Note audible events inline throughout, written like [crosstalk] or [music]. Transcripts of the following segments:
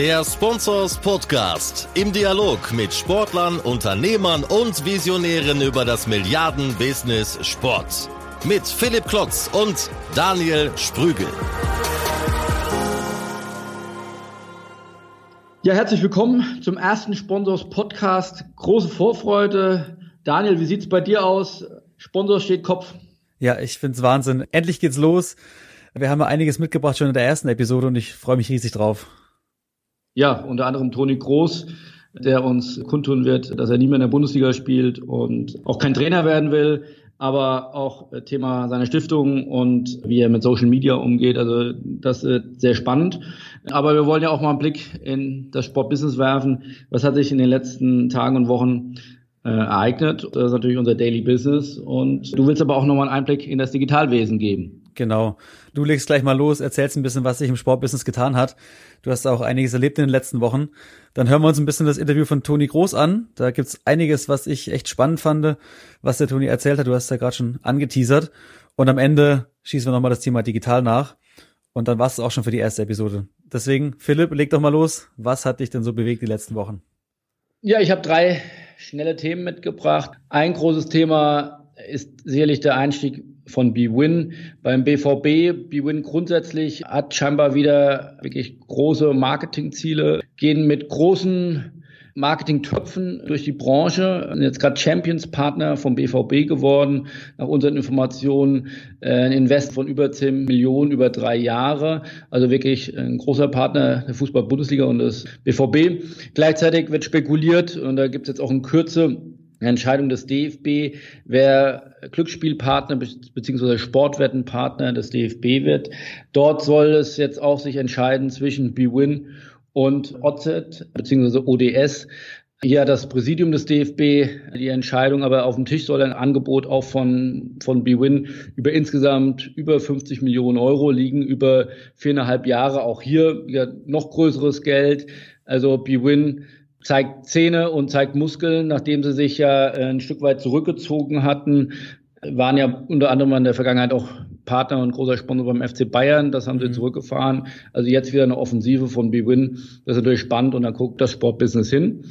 Der Sponsors Podcast im Dialog mit Sportlern, Unternehmern und Visionären über das Milliarden-Business Sport. Mit Philipp Klotz und Daniel Sprügel. Ja, herzlich willkommen zum ersten Sponsors Podcast. Große Vorfreude. Daniel, wie sieht's bei dir aus? Sponsor steht Kopf. Ja, ich find's Wahnsinn. Endlich geht's los. Wir haben ja einiges mitgebracht schon in der ersten Episode und ich freue mich riesig drauf. Ja, unter anderem Toni Groß, der uns kundtun wird, dass er nie mehr in der Bundesliga spielt und auch kein Trainer werden will, aber auch Thema seiner Stiftung und wie er mit Social Media umgeht. Also das ist sehr spannend. Aber wir wollen ja auch mal einen Blick in das Sportbusiness werfen. Was hat sich in den letzten Tagen und Wochen äh, ereignet? Das ist natürlich unser Daily Business. Und du willst aber auch nochmal einen Einblick in das Digitalwesen geben. Genau. Du legst gleich mal los, erzählst ein bisschen, was sich im Sportbusiness getan hat. Du hast auch einiges erlebt in den letzten Wochen. Dann hören wir uns ein bisschen das Interview von Toni Groß an. Da gibt's einiges, was ich echt spannend fand, was der Toni erzählt hat. Du hast ja gerade schon angeteasert. Und am Ende schießen wir nochmal das Thema digital nach. Und dann war's auch schon für die erste Episode. Deswegen, Philipp, leg doch mal los. Was hat dich denn so bewegt die letzten Wochen? Ja, ich habe drei schnelle Themen mitgebracht. Ein großes Thema ist sicherlich der Einstieg von BWin beim BVB. BWin grundsätzlich hat scheinbar wieder wirklich große Marketingziele, gehen mit großen Marketingtöpfen durch die Branche. Jetzt gerade Champions-Partner vom BVB geworden. Nach unseren Informationen äh, ein Invest von über 10 Millionen über drei Jahre. Also wirklich ein großer Partner der Fußball-Bundesliga und des BVB. Gleichzeitig wird spekuliert, und da gibt es jetzt auch in Kürze Entscheidung des DFB, wer Glücksspielpartner bzw. Sportwettenpartner des DFB wird. Dort soll es jetzt auch sich entscheiden zwischen BWin und OZ bzw. ODS. Hier hat das Präsidium des DFB die Entscheidung, aber auf dem Tisch soll ein Angebot auch von, von BWin über insgesamt über 50 Millionen Euro liegen, über viereinhalb Jahre. Auch hier ja, noch größeres Geld. Also BWin zeigt Zähne und zeigt Muskeln, nachdem sie sich ja äh, ein Stück weit zurückgezogen hatten, waren ja unter anderem in der Vergangenheit auch Partner und großer Sponsor beim FC Bayern. Das haben sie mhm. zurückgefahren. Also jetzt wieder eine Offensive von BWin. Das ist natürlich spannend und dann guckt das Sportbusiness hin.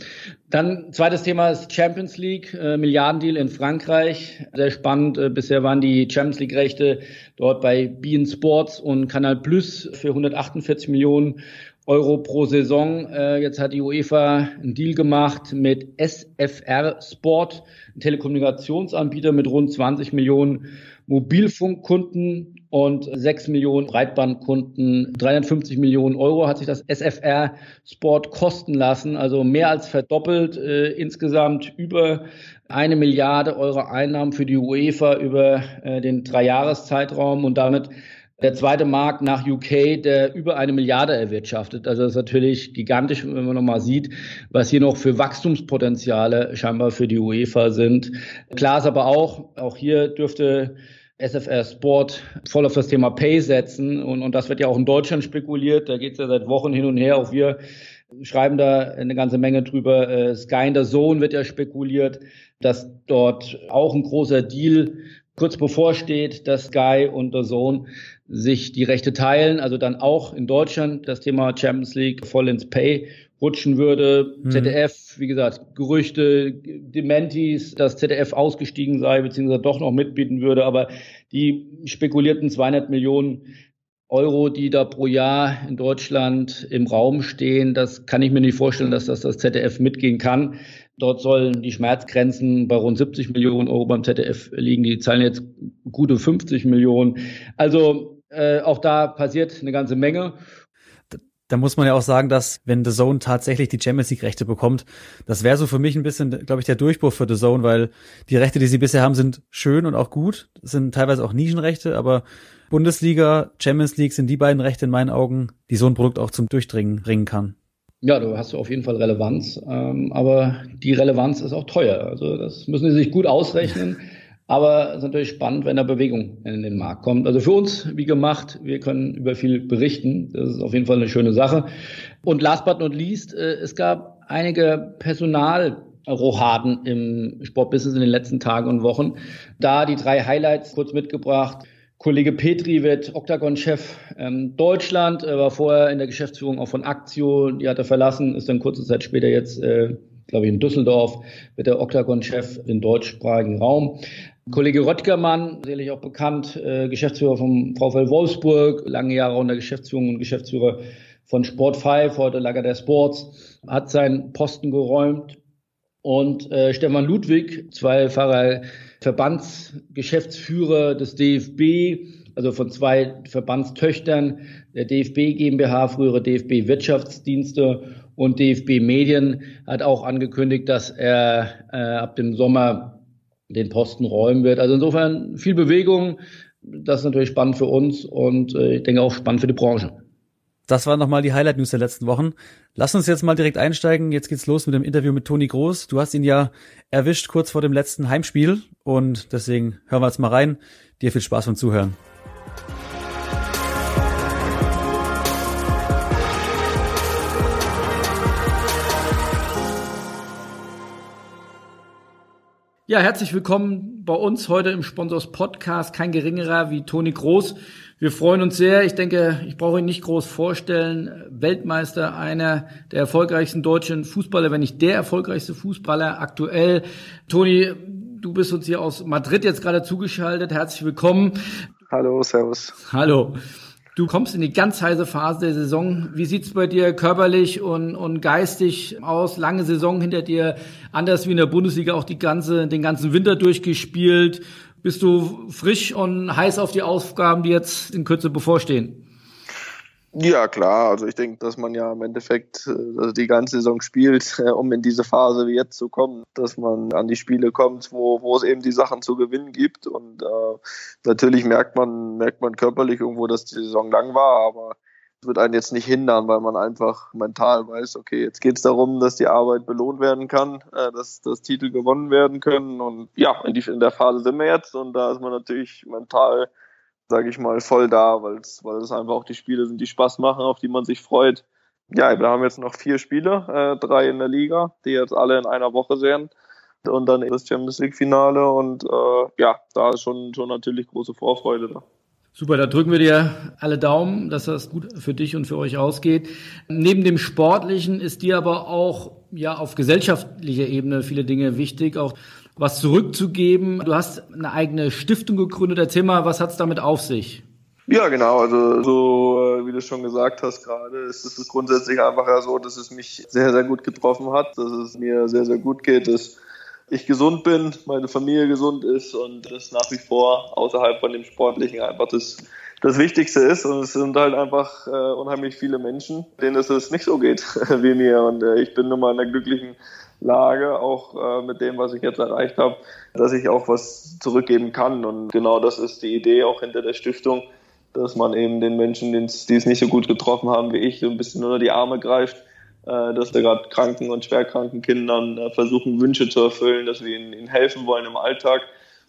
Dann zweites Thema ist Champions League, äh, Milliardendeal in Frankreich. Sehr spannend. Äh, bisher waren die Champions League Rechte dort bei Bein Sports und Canal Plus für 148 Millionen Euro pro Saison. Äh, jetzt hat die UEFA einen Deal gemacht mit SFR Sport, ein Telekommunikationsanbieter mit rund 20 Millionen Mobilfunkkunden und 6 Millionen Breitbandkunden. 350 Millionen Euro hat sich das SFR Sport kosten lassen, also mehr als verdoppelt. Äh, insgesamt über eine Milliarde Euro Einnahmen für die UEFA über äh, den Dreijahreszeitraum und damit der zweite Markt nach UK, der über eine Milliarde erwirtschaftet. Also das ist natürlich gigantisch, wenn man nochmal sieht, was hier noch für Wachstumspotenziale scheinbar für die UEFA sind. Klar ist aber auch, auch hier dürfte SFR Sport voll auf das Thema Pay setzen. Und, und das wird ja auch in Deutschland spekuliert. Da geht es ja seit Wochen hin und her. Auch wir schreiben da eine ganze Menge drüber. Äh, Sky in der Zone wird ja spekuliert, dass dort auch ein großer Deal kurz bevorsteht, dass Sky und der Zone sich die Rechte teilen, also dann auch in Deutschland das Thema Champions League voll ins Pay rutschen würde. Mhm. ZDF, wie gesagt, Gerüchte, Dementis, dass ZDF ausgestiegen sei, beziehungsweise doch noch mitbieten würde, aber die spekulierten 200 Millionen Euro, die da pro Jahr in Deutschland im Raum stehen, das kann ich mir nicht vorstellen, dass das das ZDF mitgehen kann. Dort sollen die Schmerzgrenzen bei rund 70 Millionen Euro beim ZDF liegen. Die zahlen jetzt gute 50 Millionen. Also äh, auch da passiert eine ganze Menge. Da muss man ja auch sagen, dass wenn The Zone tatsächlich die Champions League Rechte bekommt, das wäre so für mich ein bisschen, glaube ich, der Durchbruch für The Zone, weil die Rechte, die sie bisher haben, sind schön und auch gut, sind teilweise auch Nischenrechte, aber Bundesliga, Champions League sind die beiden Rechte in meinen Augen, die so ein Produkt auch zum Durchdringen bringen kann. Ja, du hast auf jeden Fall Relevanz, ähm, aber die Relevanz ist auch teuer. Also das müssen sie sich gut ausrechnen. [laughs] Aber es ist natürlich spannend, wenn da Bewegung in den Markt kommt. Also für uns, wie gemacht, wir können über viel berichten. Das ist auf jeden Fall eine schöne Sache. Und last but not least, äh, es gab einige Personalrohaden im Sportbusiness in den letzten Tagen und Wochen. Da die drei Highlights kurz mitgebracht. Kollege Petri wird Octagon-Chef ähm, Deutschland, äh, war vorher in der Geschäftsführung auch von Aktio, die hat er verlassen, ist dann kurze Zeit später jetzt, äh, glaube ich, in Düsseldorf, wird der Octagon-Chef im deutschsprachigen Raum. Kollege Röttgermann, sicherlich auch bekannt, äh, Geschäftsführer vom VfL Wolfsburg, lange Jahre unter Geschäftsführung und Geschäftsführer von Sport 5, heute Lager der Sports, hat seinen Posten geräumt. Und äh, Stefan Ludwig, zweifacher Verbandsgeschäftsführer des DFB, also von zwei Verbandstöchtern der DFB GmbH, frühere DFB Wirtschaftsdienste und DFB Medien, hat auch angekündigt, dass er äh, ab dem Sommer den Posten räumen wird. Also insofern viel Bewegung. Das ist natürlich spannend für uns und äh, ich denke auch spannend für die Branche. Das waren nochmal die Highlight-News der letzten Wochen. Lass uns jetzt mal direkt einsteigen. Jetzt geht's los mit dem Interview mit Toni Groß. Du hast ihn ja erwischt kurz vor dem letzten Heimspiel und deswegen hören wir jetzt mal rein. Dir viel Spaß beim Zuhören. Ja, herzlich willkommen bei uns heute im Sponsors Podcast. Kein geringerer wie Toni Groß. Wir freuen uns sehr. Ich denke, ich brauche ihn nicht groß vorstellen. Weltmeister, einer der erfolgreichsten deutschen Fußballer, wenn nicht der erfolgreichste Fußballer aktuell. Toni, du bist uns hier aus Madrid jetzt gerade zugeschaltet. Herzlich willkommen. Hallo, servus. Hallo. Du kommst in die ganz heiße Phase der Saison. Wie sieht's bei dir körperlich und, und geistig aus? Lange Saison hinter dir, anders wie in der Bundesliga auch die ganze, den ganzen Winter durchgespielt. Bist du frisch und heiß auf die Aufgaben, die jetzt in Kürze bevorstehen? Ja, klar. Also ich denke, dass man ja im Endeffekt also die ganze Saison spielt, [laughs] äh, um in diese Phase wie jetzt zu kommen, dass man an die Spiele kommt, wo, wo es eben die Sachen zu gewinnen gibt. Und äh, natürlich merkt man, merkt man körperlich irgendwo, dass die Saison lang war, aber wird einen jetzt nicht hindern, weil man einfach mental weiß, okay, jetzt geht es darum, dass die Arbeit belohnt werden kann, äh, dass, dass Titel gewonnen werden können. Und ja, in, die, in der Phase sind wir jetzt und da ist man natürlich mental sage ich mal, voll da, weil es einfach auch die Spiele sind, die Spaß machen, auf die man sich freut. Ja, wir haben jetzt noch vier Spiele, äh, drei in der Liga, die jetzt alle in einer Woche sehen und dann das Champions League Finale und äh, ja, da ist schon schon natürlich große Vorfreude da. Super, da drücken wir dir alle Daumen, dass das gut für dich und für euch ausgeht. Neben dem Sportlichen ist dir aber auch ja auf gesellschaftlicher Ebene viele Dinge wichtig, auch was zurückzugeben. Du hast eine eigene Stiftung gegründet. Erzähl mal, was hat es damit auf sich? Ja, genau. Also so äh, wie du schon gesagt hast gerade, ist es grundsätzlich einfach ja so, dass es mich sehr, sehr gut getroffen hat, dass es mir sehr, sehr gut geht, dass ich gesund bin, meine Familie gesund ist und das nach wie vor außerhalb von dem Sportlichen einfach das, das Wichtigste ist. Und es sind halt einfach äh, unheimlich viele Menschen, denen es nicht so geht [laughs] wie mir. Und äh, ich bin nun mal in einer glücklichen Lage, auch äh, mit dem, was ich jetzt erreicht habe, dass ich auch was zurückgeben kann. Und genau das ist die Idee auch hinter der Stiftung, dass man eben den Menschen, die es nicht so gut getroffen haben wie ich, so ein bisschen unter die Arme greift, dass wir gerade kranken und schwerkranken Kindern äh, versuchen, Wünsche zu erfüllen, dass wir ihnen, helfen wollen im Alltag.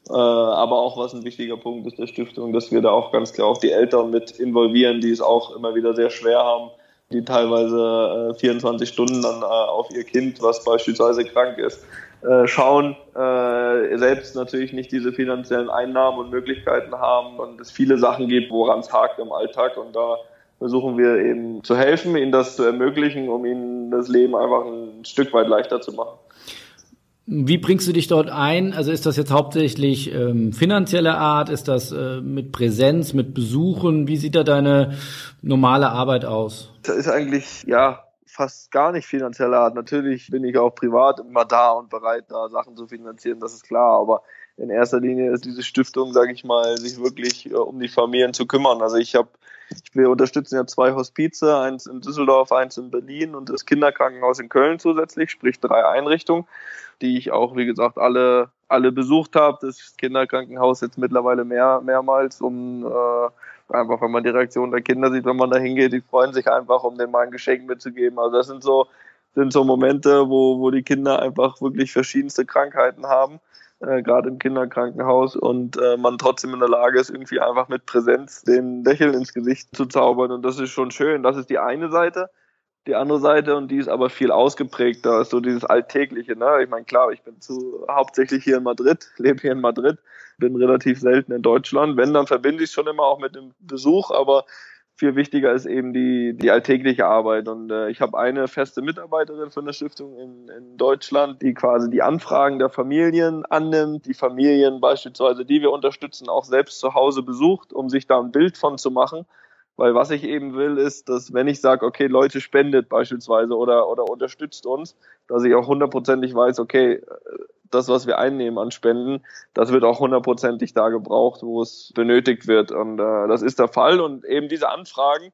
Äh, aber auch was ein wichtiger Punkt ist der Stiftung, dass wir da auch ganz klar auch die Eltern mit involvieren, die es auch immer wieder sehr schwer haben die teilweise äh, 24 Stunden dann äh, auf ihr Kind, was beispielsweise krank ist, äh, schauen, äh, selbst natürlich nicht diese finanziellen Einnahmen und Möglichkeiten haben und es viele Sachen gibt, woran es hakt im Alltag und da versuchen wir eben zu helfen, ihnen das zu ermöglichen, um ihnen das Leben einfach ein Stück weit leichter zu machen. Wie bringst du dich dort ein? Also ist das jetzt hauptsächlich ähm, finanzielle Art? Ist das äh, mit Präsenz, mit Besuchen? Wie sieht da deine normale Arbeit aus? Das ist eigentlich, ja, fast gar nicht finanzielle Art. Natürlich bin ich auch privat immer da und bereit, da Sachen zu finanzieren, das ist klar. Aber in erster Linie ist diese Stiftung, sage ich mal, sich wirklich äh, um die Familien zu kümmern. Also ich habe wir unterstützen ja zwei Hospize, eins in Düsseldorf, eins in Berlin und das Kinderkrankenhaus in Köln zusätzlich, sprich drei Einrichtungen die ich auch, wie gesagt, alle, alle besucht habe. Das Kinderkrankenhaus jetzt mittlerweile mehr, mehrmals, um äh, einfach, wenn man die Reaktion der Kinder sieht, wenn man da hingeht, die freuen sich einfach, um denen mal ein Geschenk mitzugeben. Also das sind so, sind so Momente, wo, wo die Kinder einfach wirklich verschiedenste Krankheiten haben, äh, gerade im Kinderkrankenhaus und äh, man trotzdem in der Lage ist, irgendwie einfach mit Präsenz den Lächeln ins Gesicht zu zaubern und das ist schon schön. Das ist die eine Seite. die andere Seite und die ist aber viel ausgeprägter, so dieses Alltägliche. Ne? Ich meine, klar, ich bin zu, hauptsächlich hier in Madrid, [laughs] lebe hier in Madrid, bin relativ selten in Deutschland. Wenn, dann verbinde ich es schon immer auch mit dem Besuch, aber viel wichtiger ist eben die, die alltägliche Arbeit. Und äh, ich habe eine feste Mitarbeiterin von der Stiftung in, in Deutschland, die quasi die Anfragen der Familien annimmt, die Familien beispielsweise, die wir unterstützen, auch selbst zu Hause besucht, um sich da ein Bild von zu machen. Weil was ich eben will, ist, dass wenn ich sage, okay, Leute spendet beispielsweise oder, oder unterstützt uns, dass ich auch hundertprozentig weiß, okay, das, was wir einnehmen an Spenden, das wird auch hundertprozentig da gebraucht, wo es benötigt wird. Und äh, das ist der Fall. Und eben diese Anfragen,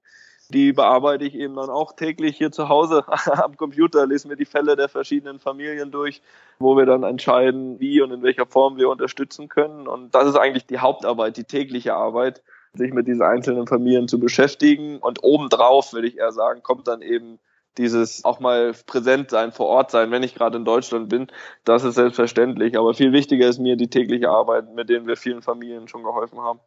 die bearbeite ich eben dann auch täglich hier zu Hause [laughs] am Computer, lese mir die Fälle der verschiedenen Familien durch, wo wir dann entscheiden, wie und in welcher Form wir unterstützen können. Und das ist eigentlich die Hauptarbeit, die tägliche Arbeit, sich mit diesen einzelnen Familien zu beschäftigen. Und obendrauf, würde ich eher sagen, kommt dann eben dieses auch mal präsent sein, vor Ort sein, wenn ich gerade in Deutschland bin, das ist selbstverständlich. Aber viel wichtiger ist mir die tägliche Arbeit, mit denen wir vielen Familien schon geholfen haben.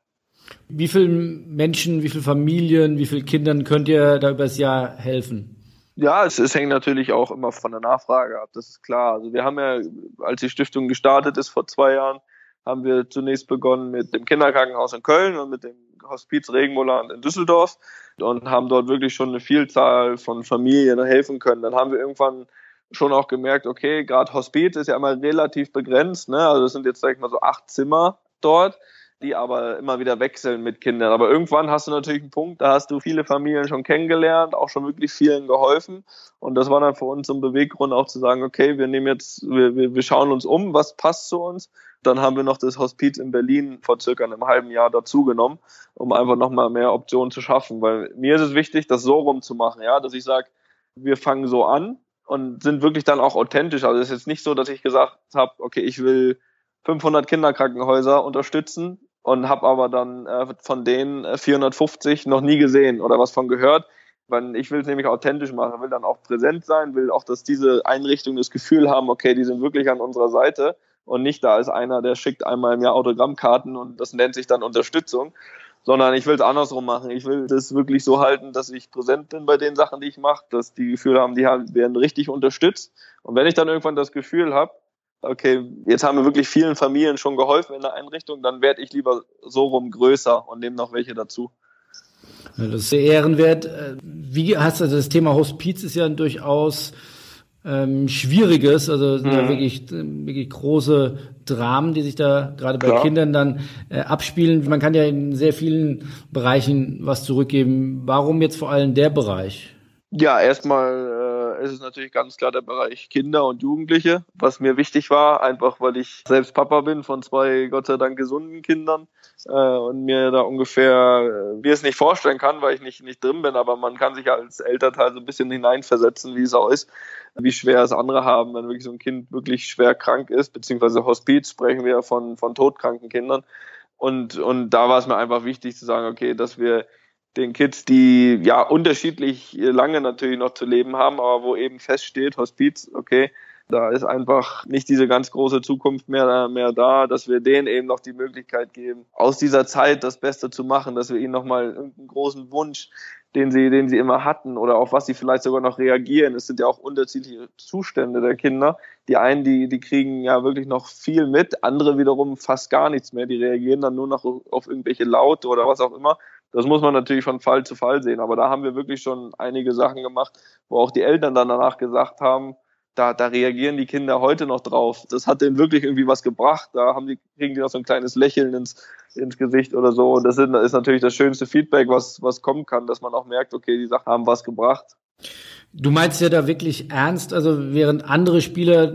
Wie vielen Menschen, wie viele Familien, wie vielen Kindern könnt ihr da übers Jahr helfen? Ja, es, es hängt natürlich auch immer von der Nachfrage ab, das ist klar. Also wir haben ja, als die Stiftung gestartet ist vor zwei Jahren, haben wir zunächst begonnen mit dem Kinderkrankenhaus in Köln und mit dem Hospiz Regenmoland in Düsseldorf und haben dort wirklich schon eine Vielzahl von Familien helfen können. Dann haben wir irgendwann schon auch gemerkt, okay, gerade Hospiz ist ja immer relativ begrenzt, ne? Also es sind jetzt, sag ich mal, so acht Zimmer dort, die aber immer wieder wechseln mit Kindern. Aber irgendwann hast du natürlich einen Punkt, da hast du viele Familien schon kennengelernt, auch schon wirklich vielen geholfen. Und das war dann für uns so ein Beweggrund auch zu sagen, okay, wir nehmen jetzt, wir, wir, wir schauen uns um, was passt zu uns dann haben wir noch das Hospiz in Berlin vor circa einem halben Jahr dazugenommen, um einfach nochmal mehr Optionen zu schaffen. Weil mir ist es wichtig, das so rumzumachen, ja, dass ich sage, wir fangen so an und sind wirklich dann auch authentisch. Also es ist jetzt nicht so, dass ich gesagt habe, okay, ich will 500 Kinderkrankenhäuser unterstützen und habe aber dann äh, von denen 450 noch nie gesehen oder was von gehört. Weil ich will es nämlich authentisch machen, will dann auch präsent sein, will auch, dass diese Einrichtungen das Gefühl haben, okay, die sind wirklich an unserer Seite und nicht da ist einer, der schickt einmal im Jahr Autogrammkarten und das nennt sich dann Unterstützung, sondern ich will es andersrum machen. Ich will das wirklich so halten, dass ich präsent bin bei den Sachen, die ich mache, dass die Gefühl haben, die werden richtig unterstützt. Und wenn ich dann irgendwann das Gefühl habe, okay, jetzt haben wir wirklich vielen Familien schon geholfen in der Einrichtung, dann werde ich lieber so rum größer und nehme noch welche dazu. Das ist sehr ehrenwert. Äh, wie hast du das Thema Hospiz ist ja durchaus ähm, Schwieriges, also mhm. da wirklich, wirklich große Dramen, die sich da gerade bei Klar. Kindern dann äh, abspielen. Man kann ja in sehr vielen Bereichen was zurückgeben. Warum jetzt vor allem der Bereich? Ja, erstmal äh, ist es natürlich ganz klar der Bereich Kinder und Jugendliche, was mir wichtig war, einfach weil ich selbst Papa bin von zwei Gott sei Dank gesunden Kindern äh, und mir da ungefähr, äh, wie es nicht vorstellen kann, weil ich nicht, nicht drin bin, aber man kann sich als Elternteil so ein bisschen hineinversetzen, wie es auch ist, wie schwer es andere haben, wenn wirklich so ein Kind wirklich schwer krank ist, beziehungsweise Hospiz sprechen wir von, von todkranken Kindern. Und, und da war es mir einfach wichtig zu sagen, okay, dass wir den Kids, die ja unterschiedlich lange natürlich noch zu leben haben, aber wo eben feststeht, Hospiz, okay, da ist einfach nicht diese ganz große Zukunft mehr, mehr da, dass wir denen eben noch die Möglichkeit geben, aus dieser Zeit das Beste zu machen, dass wir ihnen nochmal irgendeinen großen Wunsch, den sie, den sie immer hatten oder auf was sie vielleicht sogar noch reagieren. Es sind ja auch unterschiedliche Zustände der Kinder. Die einen, die, die kriegen ja wirklich noch viel mit, andere wiederum fast gar nichts mehr. Die reagieren dann nur noch auf irgendwelche Laute oder was auch immer. Das muss man natürlich von Fall zu Fall sehen. Aber da haben wir wirklich schon einige Sachen gemacht, wo auch die Eltern dann danach gesagt haben, da, da reagieren die Kinder heute noch drauf. Das hat denen wirklich irgendwie was gebracht. Da haben die, kriegen die noch so ein kleines Lächeln ins, ins Gesicht oder so. Und das ist natürlich das schönste Feedback, was, was kommen kann, dass man auch merkt, okay, die Sachen haben was gebracht. Du meinst ja da wirklich ernst, also während andere Spieler,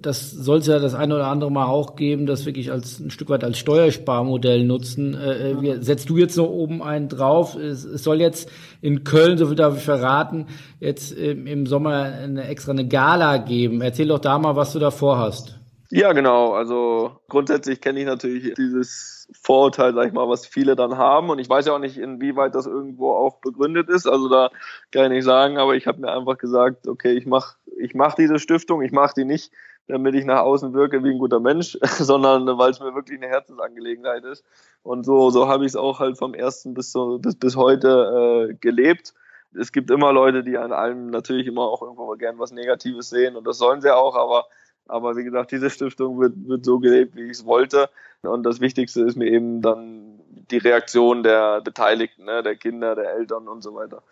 das soll es ja das eine oder andere Mal auch geben, das wirklich als ein Stück weit als Steuersparmodell nutzen. Äh, äh wie, setzt du jetzt noch oben einen drauf? Es, es, soll jetzt in Köln, so viel darf ich verraten, jetzt im, im Sommer eine extra eine Gala geben. Erzähl doch da mal, was du da vorhast. Ja, genau. Also grundsätzlich kenne ich natürlich dieses Vorurteil, sag ich mal, was viele dann haben. Und ich weiß ja auch nicht, inwieweit das irgendwo auch begründet ist. Also da kann ich nicht sagen, aber ich habe mir einfach gesagt, okay, ich mache ich mach diese Stiftung, ich mache die nicht, damit ich nach außen wirke wie ein guter Mensch, [laughs] sondern weil es mir wirklich eine Herzensangelegenheit ist. Und so, so habe ich es auch halt vom ersten bis, so, bis, bis heute äh, gelebt es gibt immer Leute, die an allem natürlich immer auch irgendwo gern was Negatives sehen und das sollen sie auch, aber aber wie gesagt, diese Stiftung wird, wird so gelebt, wie ich es wollte. Und das Wichtigste ist mir eben dann die Reaktion der Beteiligten, ne, der Kinder, der Eltern und so weiter.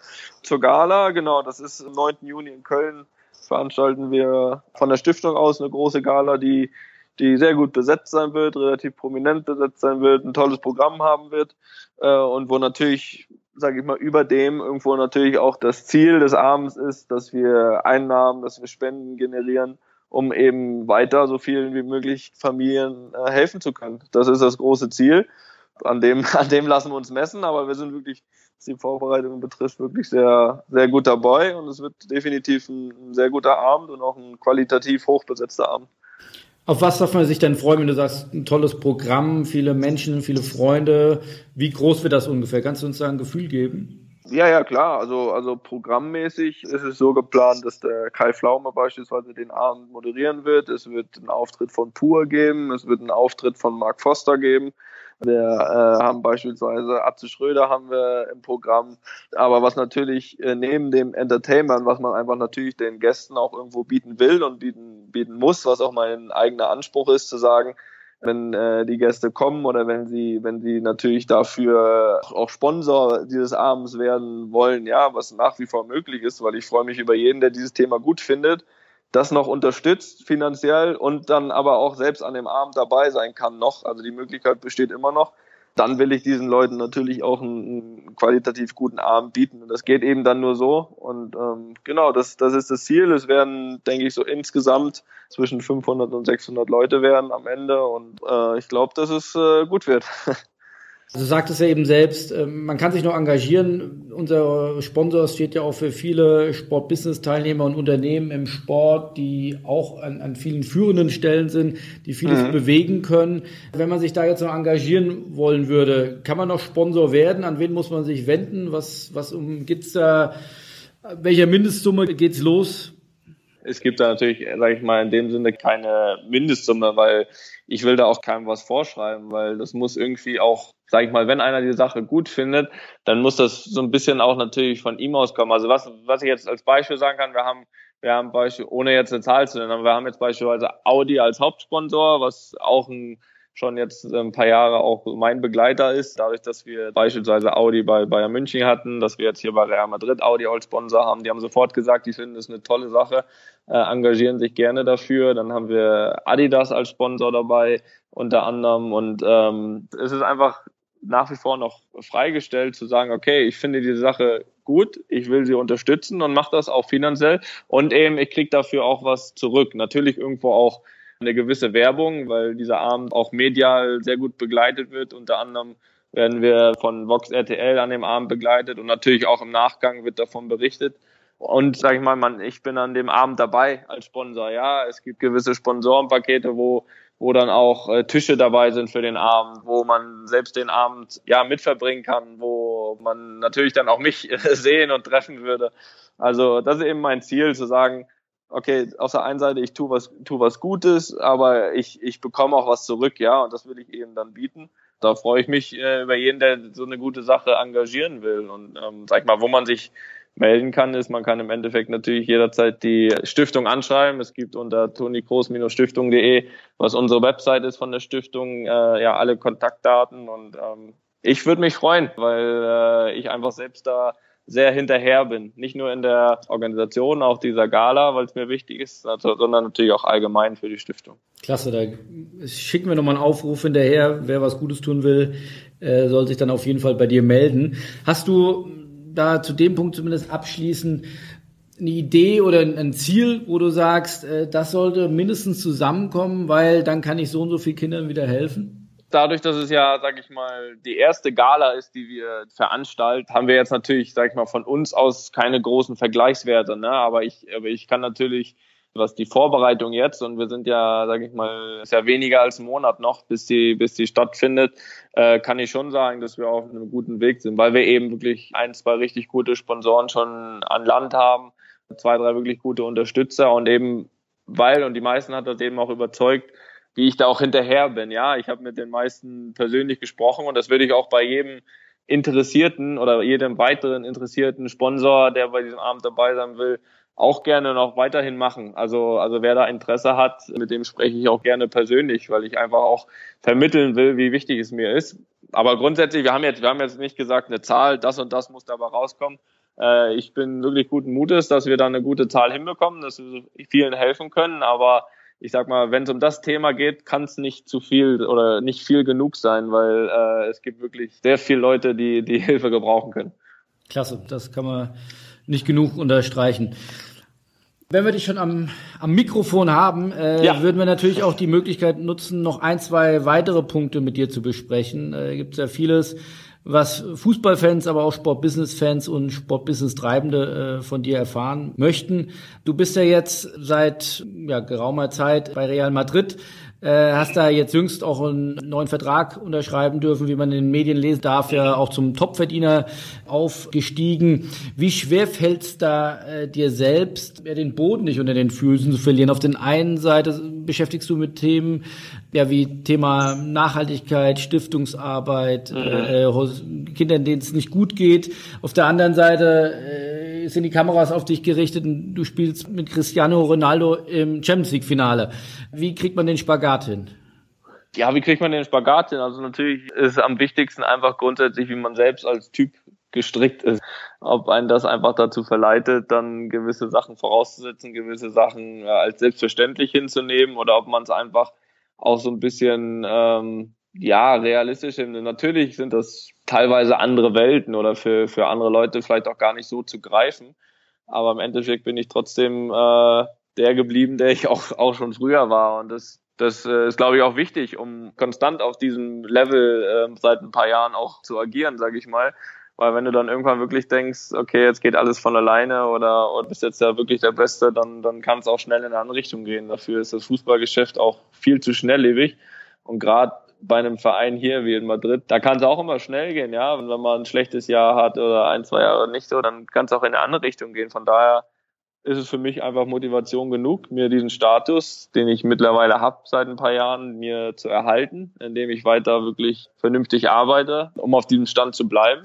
Zur Gala, genau, das ist am 9. Juni in Köln, veranstalten wir von der Stiftung aus eine große Gala, die die sehr gut besetzt sein wird, relativ prominent besetzt sein wird, ein tolles Programm haben wird äh, und wo natürlich, sage ich mal, über dem irgendwo natürlich auch das Ziel des Abends ist, dass wir Einnahmen, dass wir Spenden generieren, um eben weiter so vielen wie möglich Familien äh, helfen zu können. Das ist das große Ziel. An dem, [laughs] an dem lassen wir uns messen, aber wir sind wirklich, was die Vorbereitung betrifft, wirklich sehr, sehr gut dabei und es wird definitiv ein, sehr guter Abend und auch ein qualitativ hochbesetzter Abend. Auf was darf man sich denn freuen, wenn du sagst, ein tolles Programm, viele Menschen, viele Freunde? Wie groß wird das ungefähr? Kannst du uns da ein Gefühl geben? Ja, ja, klar. Also, also programmmäßig ist es so geplant, dass der Kai Flaume beispielsweise den Abend moderieren wird. Es wird einen Auftritt von Pur geben. Es wird einen Auftritt von Mark Foster geben. Wir äh, haben beispielsweise Atze Schröder haben wir im Programm. Aber was natürlich äh, neben dem Entertainment, was man einfach natürlich den Gästen auch irgendwo bieten will und bieten, bieten muss, was auch mein eigener Anspruch ist, zu sagen, wenn äh, die Gäste kommen oder wenn sie, wenn sie natürlich dafür auch Sponsor dieses Abends werden wollen, ja, was nach wie vor möglich ist, weil ich freue mich über jeden, der dieses Thema gut findet das noch unterstützt finanziell und dann aber auch selbst an dem Abend dabei sein kann noch. Also die Möglichkeit besteht immer noch. Dann will ich diesen Leuten natürlich auch einen, qualitativ guten Abend bieten. Und das geht eben dann nur so. Und ähm, genau, das, das ist das Ziel. Es werden, denke ich, so insgesamt zwischen 500 und 600 Leute werden am Ende. Und äh, ich glaube, dass es äh, gut wird. [laughs] Also sagt es ja eben selbst, ähm, man kann sich noch engagieren. Unser Sponsor steht ja auch für viele Sport-Business-Teilnehmer und Unternehmen im Sport, die auch an, an vielen führenden Stellen sind, die vieles mhm. bewegen können. Wenn man sich da jetzt noch engagieren wollen würde, kann man noch Sponsor werden? An wen muss man sich wenden? Was, was um, gibt's da, welcher Mindestsumme geht's los? Es gibt da natürlich, sage ich mal, in dem Sinne keine Mindestsumme, weil ich will da auch keinem was vorschreiben, weil das muss irgendwie auch, sage ich mal, wenn einer die Sache gut findet, dann muss das so ein bisschen auch natürlich von ihm auskommen. Also was, was ich jetzt als Beispiel sagen kann, wir haben, wir haben Beispiel, ohne jetzt eine Zahl zu nennen, wir haben jetzt beispielsweise Audi als Hauptsponsor, was auch ein schon jetzt ein paar Jahre auch mein Begleiter ist, dadurch, dass wir beispielsweise Audi bei Bayern München hatten, dass wir jetzt hier bei Real Madrid Audi als Sponsor haben. Die haben sofort gesagt, die finden es eine tolle Sache, äh, engagieren sich gerne dafür. Dann haben wir Adidas als Sponsor dabei, unter anderem. Und ähm, es ist einfach nach wie vor noch freigestellt zu sagen, okay, ich finde diese Sache gut, ich will sie unterstützen und mache das auch finanziell und eben ich krieg dafür auch was zurück. Natürlich irgendwo auch eine gewisse Werbung, weil dieser Abend auch medial sehr gut begleitet wird. Unter anderem werden wir von Vox RTL an dem Abend begleitet und natürlich auch im Nachgang wird davon berichtet. Und sag ich mal, man, ich bin an dem Abend dabei als Sponsor. Ja, es gibt gewisse Sponsorenpakete, wo wo dann auch äh, Tische dabei sind für den Abend, wo man selbst den Abend ja mitverbringen kann, wo man natürlich dann auch mich [laughs] sehen und treffen würde. Also das ist eben mein Ziel, zu sagen, okay, auf der einen Seite, ich tue was, tu was Gutes, aber ich, ich bekomme auch was zurück, ja, und das will ich eben dann bieten. Da freue ich mich äh, über jeden, der so eine gute Sache engagieren will. Und ähm, sag ich mal, wo man sich melden kann, ist, man kann im Endeffekt natürlich jederzeit die Stiftung anschreiben. Es gibt unter tonykroos-stiftung.de, was unsere Website ist von der Stiftung, äh, ja alle Kontaktdaten und ähm, ich würde mich freuen, weil äh, ich einfach selbst da sehr hinterher bin. Nicht nur in der Organisation, auch dieser Gala, weil es mir wichtig ist, sondern natürlich auch allgemein für die Stiftung. Klasse, da schicken wir nochmal einen Aufruf hinterher. Wer was Gutes tun will, äh, soll sich dann auf jeden Fall bei dir melden. Hast du da zu dem Punkt zumindest abschließend eine Idee oder ein Ziel, wo du sagst, äh, das sollte mindestens zusammenkommen, weil dann kann ich so und so vielen Kindern wieder helfen? Dadurch, dass es ja, sag ich mal, die erste Gala ist, die wir veranstalten, haben wir jetzt natürlich, sag ich mal, von uns aus keine großen Vergleichswerte, ne? Aber ich, aber ich kann natürlich, was die Vorbereitung jetzt, und wir sind ja, sag ich mal, ist ja weniger als ein Monat noch, bis die, bis die stattfindet, äh, kann ich schon sagen, dass wir auf einem guten Weg sind, weil wir eben wirklich ein, zwei richtig gute Sponsoren schon an Land haben, zwei, drei wirklich gute Unterstützer und eben, weil, und die meisten hat das eben auch überzeugt, wie ich da auch hinterher bin. Ja, ich habe mit den meisten persönlich gesprochen und das würde ich auch bei jedem Interessierten oder jedem weiteren interessierten Sponsor, der bei diesem Abend dabei sein will, auch gerne noch weiterhin machen. Also, also wer da Interesse hat, mit dem spreche ich auch gerne persönlich, weil ich einfach auch vermitteln will, wie wichtig es mir ist. Aber grundsätzlich, wir haben jetzt, wir haben jetzt nicht gesagt, eine Zahl, das und das muss dabei rauskommen. Äh, ich bin wirklich guten Mutes, dass wir da eine gute Zahl hinbekommen, dass wir vielen helfen können. Aber ich sag mal, wenn es um das Thema geht, kann es nicht zu viel oder nicht viel genug sein, weil äh, es gibt wirklich sehr viele Leute, die die [laughs] Hilfe gebrauchen können. Klasse, das kann man nicht genug unterstreichen. Wenn wir dich schon am, am Mikrofon haben, äh, ja. würden wir natürlich auch die Möglichkeit nutzen, noch ein, zwei weitere Punkte mit dir zu besprechen. Äh, Gibt es ja vieles, was Fußballfans, aber auch Sportbusiness-Fans und Sportbusiness-Treibende äh, von dir erfahren möchten. Du bist ja jetzt seit ja, geraumer Zeit bei Real Madrid. Äh, hast da jetzt jüngst auch einen neuen Vertrag unterschreiben dürfen, wie man in den Medien lesen darf, ja auch zum Topverdiener aufgestiegen. Wie schwer fällt es da äh, dir selbst, ja, den Boden nicht unter den Füßen zu verlieren? Auf den einen Seite beschäftigst du mit Themen, ja, wie Thema Nachhaltigkeit, Stiftungsarbeit, mhm. äh, Kindern, denen es nicht gut geht. Auf der anderen Seite äh, sind die Kameras auf dich gerichtet und du spielst mit Cristiano Ronaldo im Champions League Finale. Wie kriegt man den Spagat hin? Ja, wie kriegt man den Spagat hin? Also natürlich ist am wichtigsten einfach grundsätzlich, wie man selbst als Typ gestrickt ist. Ob einen das einfach dazu verleitet, dann gewisse Sachen vorauszusetzen, gewisse Sachen als selbstverständlich hinzunehmen oder ob man es einfach auch so ein bisschen ähm, ja realistisch. Natürlich sind das teilweise andere Welten oder für, für andere Leute vielleicht auch gar nicht so zu greifen. Aber im Endeffekt bin ich trotzdem äh, der geblieben, der ich auch, auch schon früher war. Und das, das äh, ist, glaube ich, auch wichtig, um konstant auf diesem Level äh, seit ein paar Jahren auch zu agieren, sage ich mal. Weil wenn du dann irgendwann wirklich denkst, okay, jetzt geht alles von alleine oder, oder bist jetzt ja wirklich der Beste, dann, dann kann es auch schnell in eine andere Richtung gehen. Dafür ist das Fußballgeschäft auch viel zu schnelllebig. Und gerade bei einem Verein hier wie in Madrid, da kann es auch immer schnell gehen, ja. wenn man ein schlechtes Jahr hat oder ein, zwei Jahre nicht so, dann kann es auch in eine andere Richtung gehen. Von daher ist es für mich einfach Motivation genug, mir diesen Status, den ich mittlerweile habe seit ein paar Jahren, mir zu erhalten, indem ich weiter wirklich vernünftig arbeite, um auf diesem Stand zu bleiben.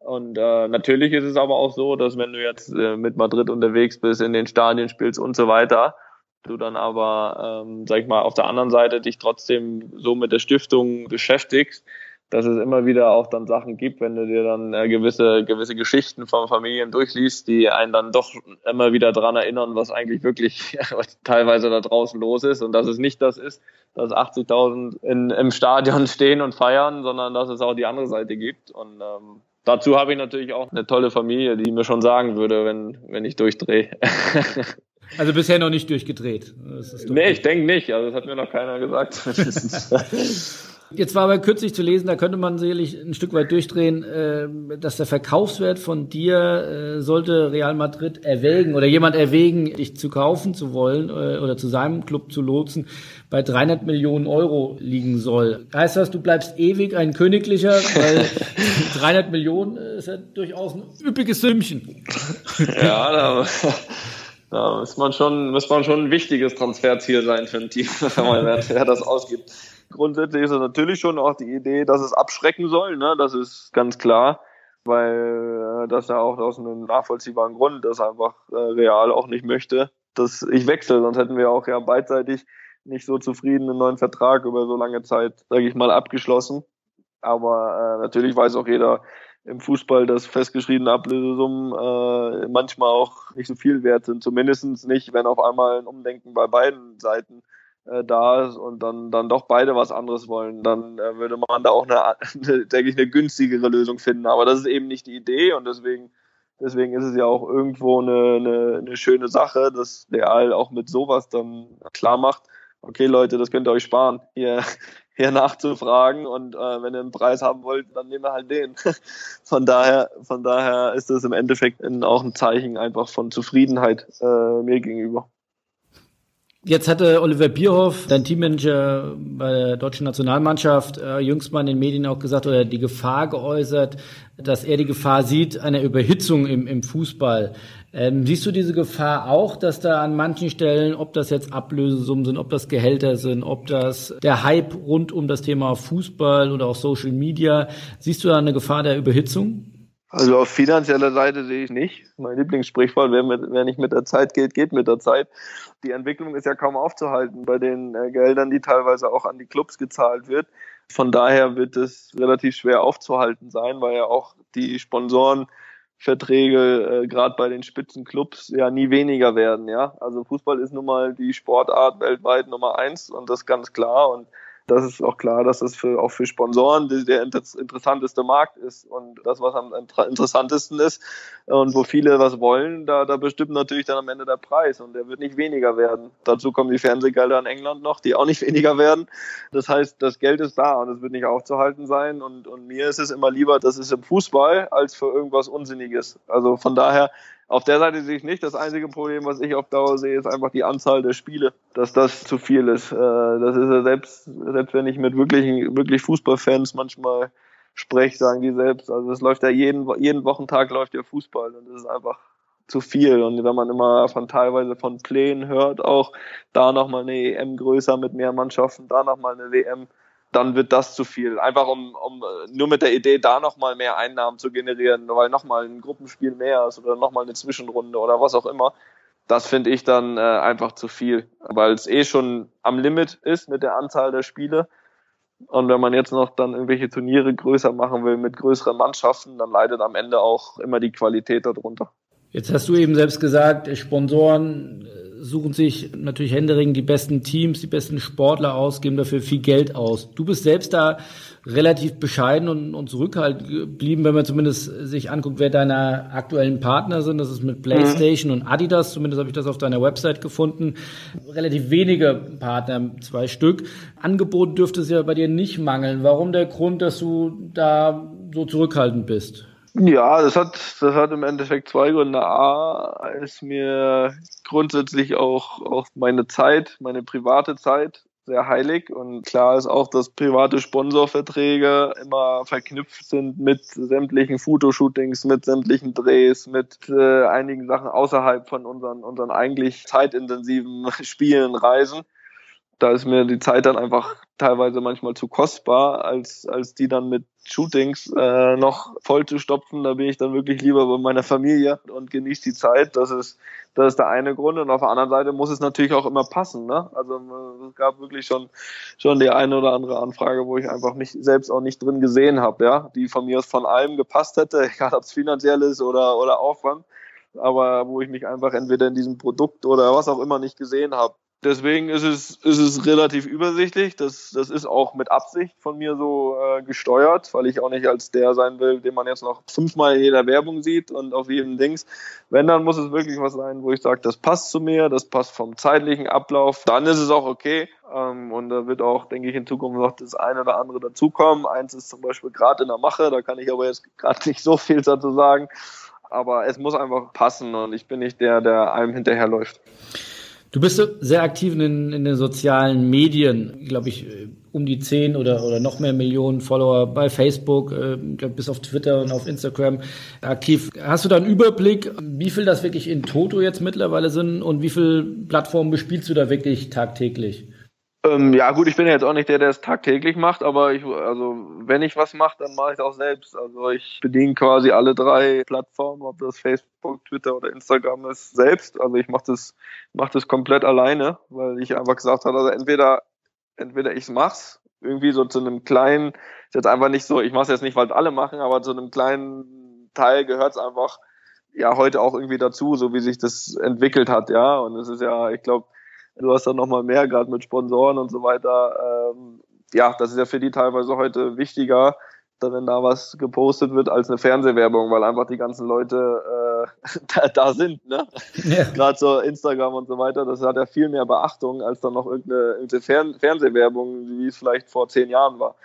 Und äh, natürlich ist es aber auch so, dass wenn du jetzt äh, mit Madrid unterwegs bist, in den Stadien spielst und so weiter, du dann aber, ähm, sag ich mal, auf der anderen Seite dich trotzdem so mit der Stiftung beschäftigst, dass es immer wieder auch dann Sachen gibt, wenn du dir dann äh, gewisse gewisse Geschichten von Familien durchliest, die einen dann doch immer wieder dran erinnern, was eigentlich wirklich [laughs] was teilweise da draußen los ist und dass es nicht das ist, dass 80.000 in, im Stadion [laughs] stehen und feiern, sondern dass es auch die andere Seite gibt und ähm, dazu habe ich natürlich auch eine tolle Familie, die mir schon sagen würde, wenn wenn ich durchdrehe. [laughs] Also bisher noch nicht durchgedreht. nee, ich denke nicht. Also das hat mir noch keiner gesagt. [laughs] Jetzt war aber kürzlich zu lesen, da könnte man sicherlich ein Stück weit durchdrehen, äh, dass der Verkaufswert von dir äh, sollte Real Madrid erwägen oder jemand erwägen, dich zu kaufen zu wollen äh, oder zu seinem Club zu lotsen, bei 300 Millionen Euro liegen soll. Heißt das, du bleibst ewig ein Königlicher, weil [laughs] 300 Millionen ist ja durchaus ein üppiges Sümmchen. Ja, da, [laughs] da muss man schon, muss man schon ein wichtiges Transferziel sein für ein Team, [laughs] wenn man wer, das ausgibt. Grundsätzlich ist es natürlich schon auch die Idee, dass es abschrecken soll, ne? Das ist ganz klar, weil äh, das ja auch aus einem nachvollziehbaren Grund, dass einfach äh, Real auch nicht möchte, dass ich wechsle, sonst hätten wir auch ja beidseitig nicht so zufrieden einen neuen Vertrag über so lange Zeit, sage ich mal, abgeschlossen. Aber äh, natürlich weiß auch jeder im Fußball, dass festgeschriebene Ablösesummen äh, manchmal auch nicht so viel wert sind. Zumindestens nicht, wenn auf einmal ein Umdenken bei beiden Seiten äh, da ist und dann, dann doch beide was anderes wollen, dann äh, würde man da auch eine, eine, denke ich, eine günstigere Lösung finden. Aber das ist eben nicht die Idee und deswegen, deswegen ist es ja auch irgendwo eine, eine, eine schöne Sache, dass Real auch mit sowas dann klar macht, okay Leute, das könnt ihr euch sparen, hier, hier nachzufragen und äh, wenn ihr einen Preis haben wollt, dann nehmen wir halt den. [laughs] von daher, von daher ist das im Endeffekt auch ein Zeichen einfach von Zufriedenheit äh, mir gegenüber. Jetzt hatte Oliver Bierhoff, dein Teammanager bei der deutschen Nationalmannschaft, äh, jüngst mal in den Medien auch gesagt oder die Gefahr geäußert, dass er die Gefahr sieht einer Überhitzung im, im Fußball. Ähm, siehst du diese Gefahr auch, dass da an manchen Stellen, ob das jetzt Ablösesummen sind, ob das Gehälter sind, ob das der Hype rund um das Thema Fußball oder auch Social Media, siehst du da eine Gefahr der Überhitzung? Also auf finanzieller Seite sehe ich nicht. Mein Lieblingssprichwort, wer, mit, wer nicht mit der Zeit geht, geht mit der Zeit. Die Entwicklung ist ja kaum aufzuhalten bei den äh, Geldern, die teilweise auch an die Clubs gezahlt wird. Von daher wird es relativ schwer aufzuhalten sein, weil ja auch die Sponsorenverträge äh, gerade bei den Spitzenclubs ja nie weniger werden. Ja, also Fußball ist nun mal die Sportart weltweit Nummer eins und das ganz klar und das ist auch klar, dass das für, auch für Sponsoren der interessanteste Markt ist und das, was am interessantesten ist und wo viele was wollen, da, da bestimmt natürlich dann am Ende der Preis und der wird nicht weniger werden. Dazu kommen die Fernsehgelder in England noch, die auch nicht [laughs] weniger werden. Das heißt, das Geld ist da und es wird nicht aufzuhalten sein und, und mir ist es immer lieber, das ist im Fußball als für irgendwas Unsinniges. Also von daher auf der Seite sehe ich nicht. Das einzige Problem, was ich auf Dauer sehe, ist einfach die Anzahl der Spiele, dass das zu viel ist. Äh, das ist ja selbst, selbst wenn ich mit wirklichen, wirklich Fußballfans manchmal spreche, sagen die selbst. Also es läuft ja jeden, jeden Wochentag läuft ja Fußball und das ist einfach zu viel. Und wenn man immer von teilweise von Plänen hört, auch da nochmal eine EM größer mit mehr Mannschaften, da nochmal eine WM, dann wird das zu viel. Einfach um, um nur mit der Idee, da nochmal mehr Einnahmen zu generieren, weil nochmal ein Gruppenspiel mehr ist oder nochmal eine Zwischenrunde oder was auch immer. Das finde ich dann äh, einfach zu viel, weil es eh schon am Limit ist mit der Anzahl der Spiele. Und wenn man jetzt noch dann irgendwelche Turniere größer machen will mit größeren Mannschaften, dann leidet am Ende auch immer die Qualität darunter. Jetzt hast du eben selbst gesagt, Sponsoren suchen sich natürlich händeringend die besten Teams, die besten Sportler aus, geben dafür viel Geld aus. Du bist selbst da relativ bescheiden und, und zurückhaltend geblieben, wenn man zumindest sich anguckt, wer deine aktuellen Partner sind. Das ist mit PlayStation mhm. und Adidas, zumindest habe ich das auf deiner Website gefunden. Relativ wenige Partner, zwei Stück. Angebot dürfte es ja bei dir nicht mangeln. Warum der Grund, dass du da so zurückhaltend bist? Ja, das hat, das hat im Endeffekt zwei Gründe. A, ist mir grundsätzlich auch, auch meine Zeit, meine private Zeit sehr heilig und klar ist auch, dass private Sponsorverträge immer verknüpft sind mit sämtlichen Fotoshootings, mit sämtlichen Drehs, mit äh, einigen Sachen außerhalb von unseren, unseren eigentlich zeitintensiven [laughs] Spielen, Reisen da ist mir die Zeit dann einfach teilweise manchmal zu kostbar, als, als die dann mit Shootings äh, noch voll zu stopfen. Da bin ich dann wirklich lieber bei meiner Familie und genieße die Zeit. Das ist, das ist der eine Grund. Und auf der anderen Seite muss es natürlich auch immer passen. Ne? Also es gab wirklich schon, schon die eine oder andere Anfrage, wo ich einfach mich selbst auch nicht drin gesehen habe, ja, die von mir aus von allem gepasst hätte, [laughs] egal ob es finanziell ist oder, oder Aufwand aber wo ich mich einfach entweder in diesem Produkt oder was auch immer nicht gesehen habe. Deswegen ist es, ist es relativ übersichtlich. Das, das ist auch mit Absicht von mir so äh, gesteuert, weil ich auch nicht als der sein will, den man jetzt noch fünfmal in jeder Werbung sieht und auf jedem Dings. Wenn, dann muss es wirklich was sein, wo ich sage, das passt zu mir, das passt vom zeitlichen Ablauf. Dann ist es auch okay. Ähm, und da wird auch, denke ich, in Zukunft noch das eine oder andere dazukommen. Eins ist zum Beispiel gerade in der Mache, da kann ich aber jetzt gerade nicht so viel dazu sagen. Aber es muss einfach passen und ich bin nicht der, der einem hinterherläuft. Du bist sehr aktiv in, in den sozialen Medien, glaube ich, um die zehn oder, oder noch mehr Millionen Follower bei Facebook, äh, bis auf Twitter und auf Instagram aktiv. Hast du da einen Überblick, wie viel das wirklich in Toto jetzt mittlerweile sind und wie viele Plattformen bespielst du da wirklich tagtäglich? Ähm, ja gut, ich bin jetzt auch nicht der, der es tagtäglich macht, aber ich, also wenn ich was mache, dann mache ich es auch selbst. Also ich bediene quasi alle drei Plattformen, ob das Facebook, Twitter oder Instagram ist, selbst. Also ich mache das, mach das komplett alleine, weil ich einfach gesagt habe, also entweder, entweder ich mach's, irgendwie so zu einem kleinen, ist jetzt einfach nicht so, ich mache es jetzt nicht, weil alle machen, aber zu einem kleinen Teil gehört es einfach ja heute auch irgendwie dazu, so wie sich das entwickelt hat, ja. Und es ist ja, ich glaube, du hast dann nochmal mehr, gerade mit Sponsoren und so weiter. Ähm, ja, das ist ja für die teilweise heute wichtiger, wenn da was gepostet wird, als eine Fernsehwerbung, weil einfach die ganzen Leute äh, [laughs] da, da sind. Ne? Ja. Gerade so Instagram und so weiter, das hat ja viel mehr Beachtung als dann noch irgendeine, irgendeine Fern Fernsehwerbung, wie es vielleicht vor zehn Jahren war.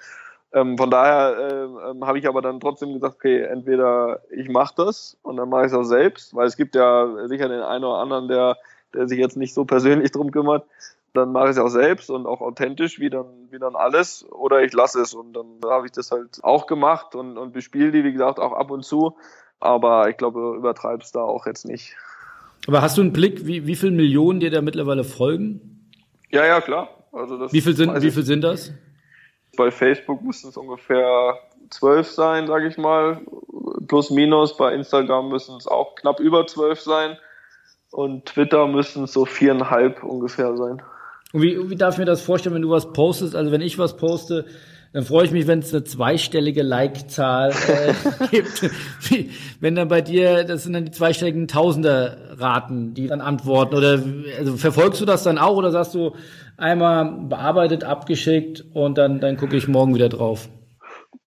Ähm, von daher äh, ähm, habe ich aber dann trotzdem gesagt, okay, entweder ich mache das und dann mache ich es auch selbst, weil es gibt ja sicher den einen oder anderen, der der sich jetzt nicht so persönlich drum kümmert, dann mache ich es auch selbst und auch authentisch, wie dann, wie dann alles, oder ich lasse es und dann habe ich das halt auch gemacht und, und bespiele die, wie gesagt, auch ab und zu, aber ich glaube, übertreib's da auch jetzt nicht. Aber hast du einen Blick, wie, wie viele Millionen dir da mittlerweile folgen? Ja, ja, klar. Also das wie viel sind, wie viel sind das? Bei Facebook müssten es ungefähr zwölf sein, sage ich mal. Plus, minus. Bei Instagram müssen es auch knapp über zwölf sein. Und Twitter müssen so viereinhalb ungefähr sein. Und wie, wie darf ich mir das vorstellen, wenn du was postest? Also wenn ich was poste, dann freue ich mich, wenn es eine zweistellige Like-Zahl äh, [laughs] gibt. Wenn dann bei dir, das sind dann die zweistelligen Tausender-Raten, die dann antworten. Oder also verfolgst du das dann auch oder sagst du einmal bearbeitet, abgeschickt und dann, dann gucke ich morgen wieder drauf?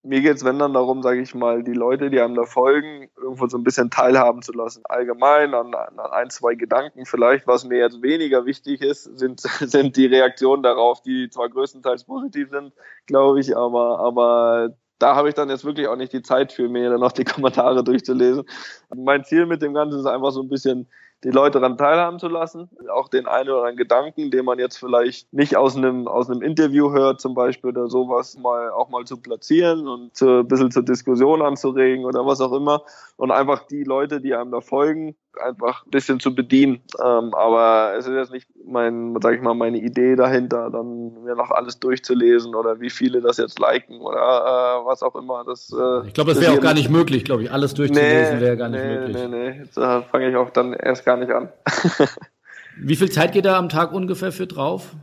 Mir geht es, wenn dann darum, sage ich mal, die Leute, die einem da folgen, irgendwo so ein bisschen teilhaben zu lassen. Allgemein an, an, ein, zwei Gedanken vielleicht. Was mir jetzt weniger wichtig ist, sind, [laughs] sind die Reaktionen darauf, die zwar größtenteils positiv sind, glaube ich, aber, aber da habe ich dann jetzt wirklich auch nicht die Zeit für mir, dann noch die Kommentare durchzulesen. Mein Ziel mit dem Ganzen ist einfach so ein bisschen die Leute daran teilhaben zu lassen, auch den einen oder anderen Gedanken, den man jetzt vielleicht nicht aus einem, aus einem Interview hört, zum Beispiel oder sowas, mal auch mal zu platzieren und zu, ein bisschen zur Diskussion anzuregen oder was auch immer. Und einfach die Leute, die einem da folgen, einfach ein bisschen zu bedienen. Ähm, aber es ist jetzt nicht mein, sag ich mal, meine Idee dahinter, dann mir noch alles durchzulesen oder wie viele das jetzt liken oder äh, was auch immer. Das, äh, ich glaube, das wäre auch gar nicht möglich, glaube ich. Alles durchzulesen nee, wäre gar nicht nee, möglich. Nee, nee, Jetzt äh, fange ich auch dann erst gar nicht an. [laughs] wie viel Zeit geht da am Tag ungefähr für drauf?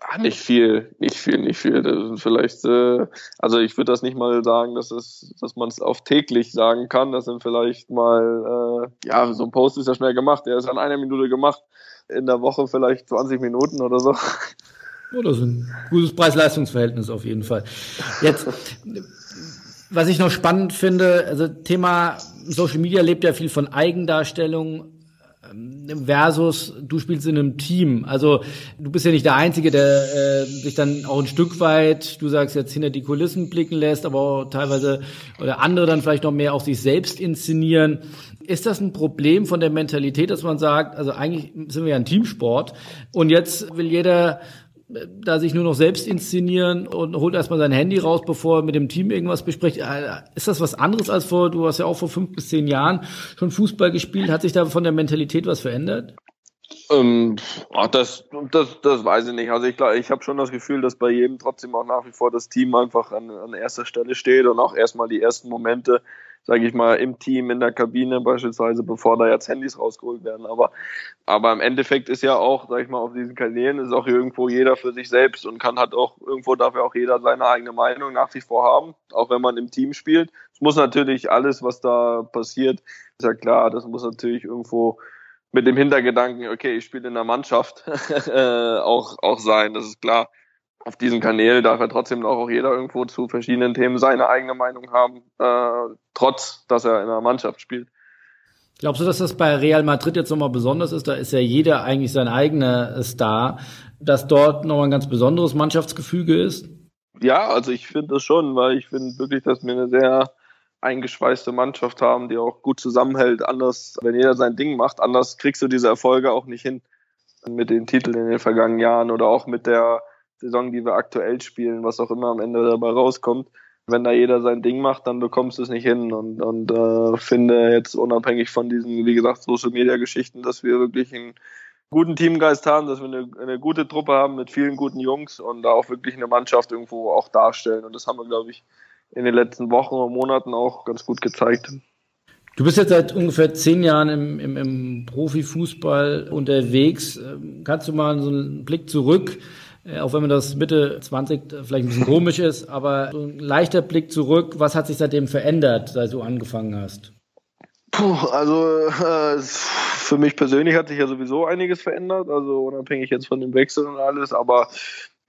Ach, nicht viel, nicht viel, nicht viel. Das sind vielleicht, äh, also ich würde das nicht mal sagen, dass es, dass man es auf täglich sagen kann. Das sind vielleicht mal, äh, ja, so ein Post ist ja schnell gemacht. Der ist an einer Minute gemacht. In der Woche vielleicht 20 Minuten oder so. Oh, das ist ein gutes Preis-Leistungs-Verhältnis auf jeden Fall. Jetzt, was ich noch spannend finde, also Thema Social Media lebt ja viel von Eigendarstellung, versus du spielst in einem Team. Also du bist ja nicht der Einzige, der äh, sich dann auch ein Stück weit, du sagst jetzt hinter die Kulissen blicken lässt, aber auch teilweise oder andere dann vielleicht noch mehr auch sich selbst inszenieren. Ist das ein Problem von der Mentalität, dass man sagt, also eigentlich sind wir ja ein Teamsport und jetzt will jeder da sich nur noch selbst inszenieren und holt erstmal sein Handy raus, bevor er mit dem Team irgendwas bespricht. Äh, ist das was anderes als vor, du hast ja auch vor fünf bis zehn Jahren schon Fußball gespielt. Hat sich da von der Mentalität was verändert? Ähm, ach, das, das, das weiß ich nicht. Also ich, ich habe schon das Gefühl, dass bei jedem trotzdem auch nach wie vor das Team einfach an, an erster Stelle steht und auch erstmal die ersten Momente sage ich mal, im Team, in der Kabine beispielsweise, bevor da jetzt Handys rausgeholt werden. Aber, aber im Endeffekt ist ja auch, sage ich mal, auf diesen Kanälen ist auch irgendwo jeder für sich selbst und kann halt auch, irgendwo darf ja auch jeder seine eigene Meinung nach wie vor haben, auch wenn man im Team spielt. Es muss natürlich alles, was da passiert, ist ja klar, das muss natürlich irgendwo mit dem Hintergedanken, okay, ich spiele in der Mannschaft, [laughs] äh, auch, auch sein, das ist klar auf diesen Kanälen darf ja trotzdem auch jeder irgendwo zu verschiedenen Themen seine eigene Meinung haben, äh, trotz dass er in einer Mannschaft spielt. Glaubst du, dass das bei Real Madrid jetzt nochmal besonders ist? Da ist ja jeder eigentlich sein eigener Star, dass dort nochmal ein ganz besonderes Mannschaftsgefüge ist? Ja, also ich finde das schon, weil ich finde wirklich, dass wir eine sehr eingeschweißte Mannschaft haben, die auch gut zusammenhält. Anders, wenn jeder sein Ding macht, anders kriegst du diese Erfolge auch nicht hin mit den Titeln in den vergangenen Jahren oder auch mit der Saison, die wir aktuell spielen, was auch immer am Ende dabei rauskommt. Wenn da jeder sein Ding macht, dann bekommst du es nicht hin. Und, und äh, finde jetzt unabhängig von diesen, wie gesagt, Social Media Geschichten, dass wir wirklich einen guten Teamgeist haben, dass wir eine, eine gute Truppe haben mit vielen guten Jungs und da auch wirklich eine Mannschaft irgendwo auch darstellen. Und das haben wir, glaube ich, in den letzten Wochen und Monaten auch ganz gut gezeigt. Du bist jetzt seit ungefähr zehn Jahren im, im, im Profifußball unterwegs. Ähm, kannst du mal so einen Blick zurück auch wenn man das Mitte 20 vielleicht ein bisschen komisch ist, aber so ein leichter Blick zurück, was hat sich seitdem verändert, seit du angefangen hast? Puh, also äh, für mich persönlich hat sich ja sowieso einiges verändert, also unabhängig jetzt von dem Wechsel und alles, aber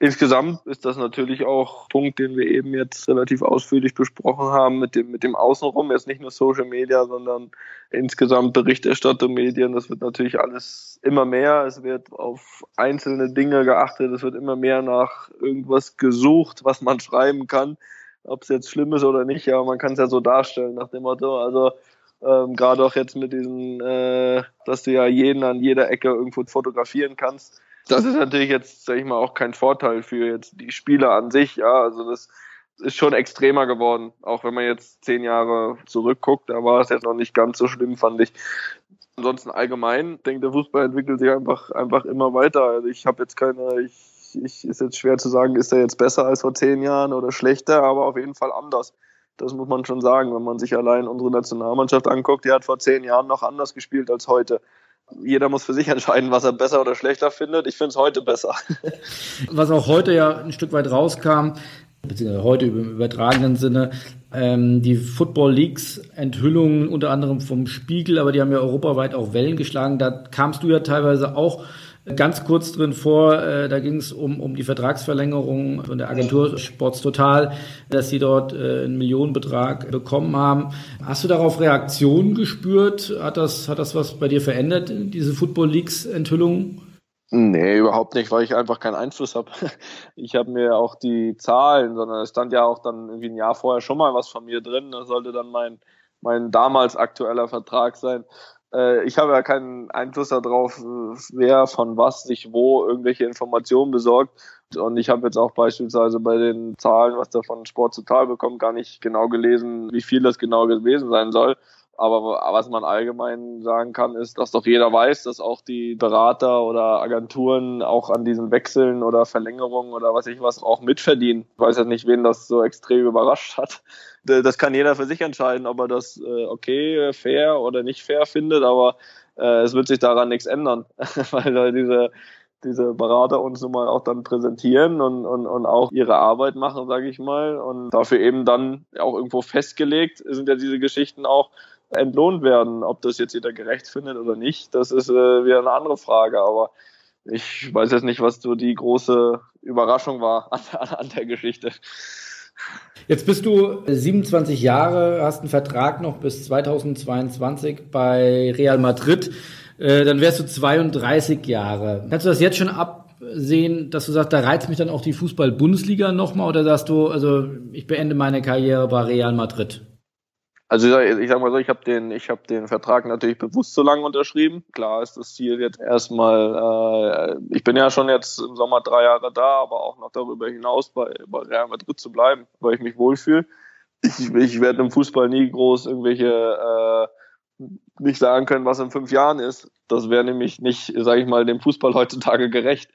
Insgesamt ist das natürlich auch ein Punkt, den wir eben jetzt relativ ausführlich besprochen haben mit dem, mit dem Außenrum. Jetzt nicht nur Social Media, sondern insgesamt Berichterstattung, Medien. Das wird natürlich alles immer mehr. Es wird auf einzelne Dinge geachtet. Es wird immer mehr nach irgendwas gesucht, was man schreiben kann. Ob es jetzt schlimm ist oder nicht, ja, man kann es ja so darstellen nach dem Motto. Also, ähm, gerade auch jetzt mit diesen, äh, dass du ja jeden an jeder Ecke irgendwo fotografieren kannst das ist natürlich jetzt, sag ich mal, auch kein Vorteil für jetzt die Spieler an sich. Ja, also das ist schon extremer geworden. Auch wenn man jetzt zehn Jahre zurückguckt, da war es jetzt noch nicht ganz so schlimm, fand ich. Ansonsten allgemein, denke der Fußball entwickelt sich einfach, einfach immer weiter. Also ich habe jetzt keine, ich, ich ist jetzt schwer zu sagen, ist er jetzt besser als vor zehn Jahren oder schlechter, aber auf jeden Fall anders. Das muss man schon sagen, wenn man sich allein unsere Nationalmannschaft anguckt, die hat vor zehn Jahren noch anders gespielt als heute jeder muss für sich entscheiden, was er besser oder schlechter findet. Ich finde es heute besser. [laughs] Was auch heute ja ein Stück weit rauskam, beziehungsweise heute im übertragenen Sinne, ähm, die Football Leagues Enthüllungen unter anderem vom Spiegel, aber die haben ja europaweit auch Wellen geschlagen. Da kamst du ja teilweise auch ganz kurz drin vor. Äh, da ging es um, um die Vertragsverlängerung von der Agentur Sports Total, dass sie dort äh, einen Millionenbetrag bekommen haben. Hast du darauf Reaktionen gespürt? Hat das, hat das was bei dir verändert, diese Football Leagues Enthüllungen? Nee, überhaupt nicht, weil ich einfach keinen Einfluss habe. [laughs] Ich habe mir auch die Zahlen, sondern es stand ja auch dann irgendwie ein Jahr vorher schon mal was von mir drin. Das sollte dann mein, mein damals aktueller Vertrag sein. Äh, ich habe ja keinen Einfluss darauf, wer von was sich wo irgendwelche Informationen besorgt. Und ich habe jetzt auch beispielsweise bei den Zahlen, was der von Sport Total bekommt, gar nicht genau gelesen, wie viel das genau gewesen sein soll. Aber was man allgemein sagen kann, ist, dass doch jeder weiß, dass auch die Berater oder Agenturen auch an diesen Wechseln oder Verlängerungen oder was ich was auch mitverdienen. Ich weiß ja nicht, wen das so extrem überrascht hat. Das kann jeder für sich entscheiden, ob er das äh, okay, fair oder nicht fair findet, aber äh, es wird sich daran nichts ändern, [laughs] weil diese diese Berater uns nun mal auch dann präsentieren und, und, und auch ihre Arbeit machen, sage ich mal. Und dafür eben dann auch irgendwo festgelegt sind ja diese Geschichten auch, entlohnt werden. Ob das jetzt jeder gerecht findet oder nicht, das ist äh, wieder eine andere Frage. Aber ich weiß jetzt nicht, was so die große Überraschung war an, [laughs] an, der Geschichte. Jetzt bist du 27 Jahre, hast einen Vertrag noch bis 2022 bei Real Madrid. Äh, dann wärst du 32 Jahre. Kannst du das jetzt schon absehen, dass du sagst, da reizt mich dann auch die Fußball-Bundesliga nochmal oder sagst du, also ich beende meine Karriere bei Real Madrid? Also ich sag mal so, ich habe den, ich habe den Vertrag natürlich bewusst so lange unterschrieben. Klar ist das Ziel jetzt erstmal, äh, ich bin ja schon jetzt im Sommer drei Jahre da, aber auch noch darüber hinaus bei, bei Real Madrid zu bleiben, weil ich mich wohlfühle. Ich, ich werde im Fußball nie groß irgendwelche äh, nicht sagen können, was in fünf Jahren ist. Das wäre nämlich nicht, sage ich mal, dem Fußball heutzutage gerecht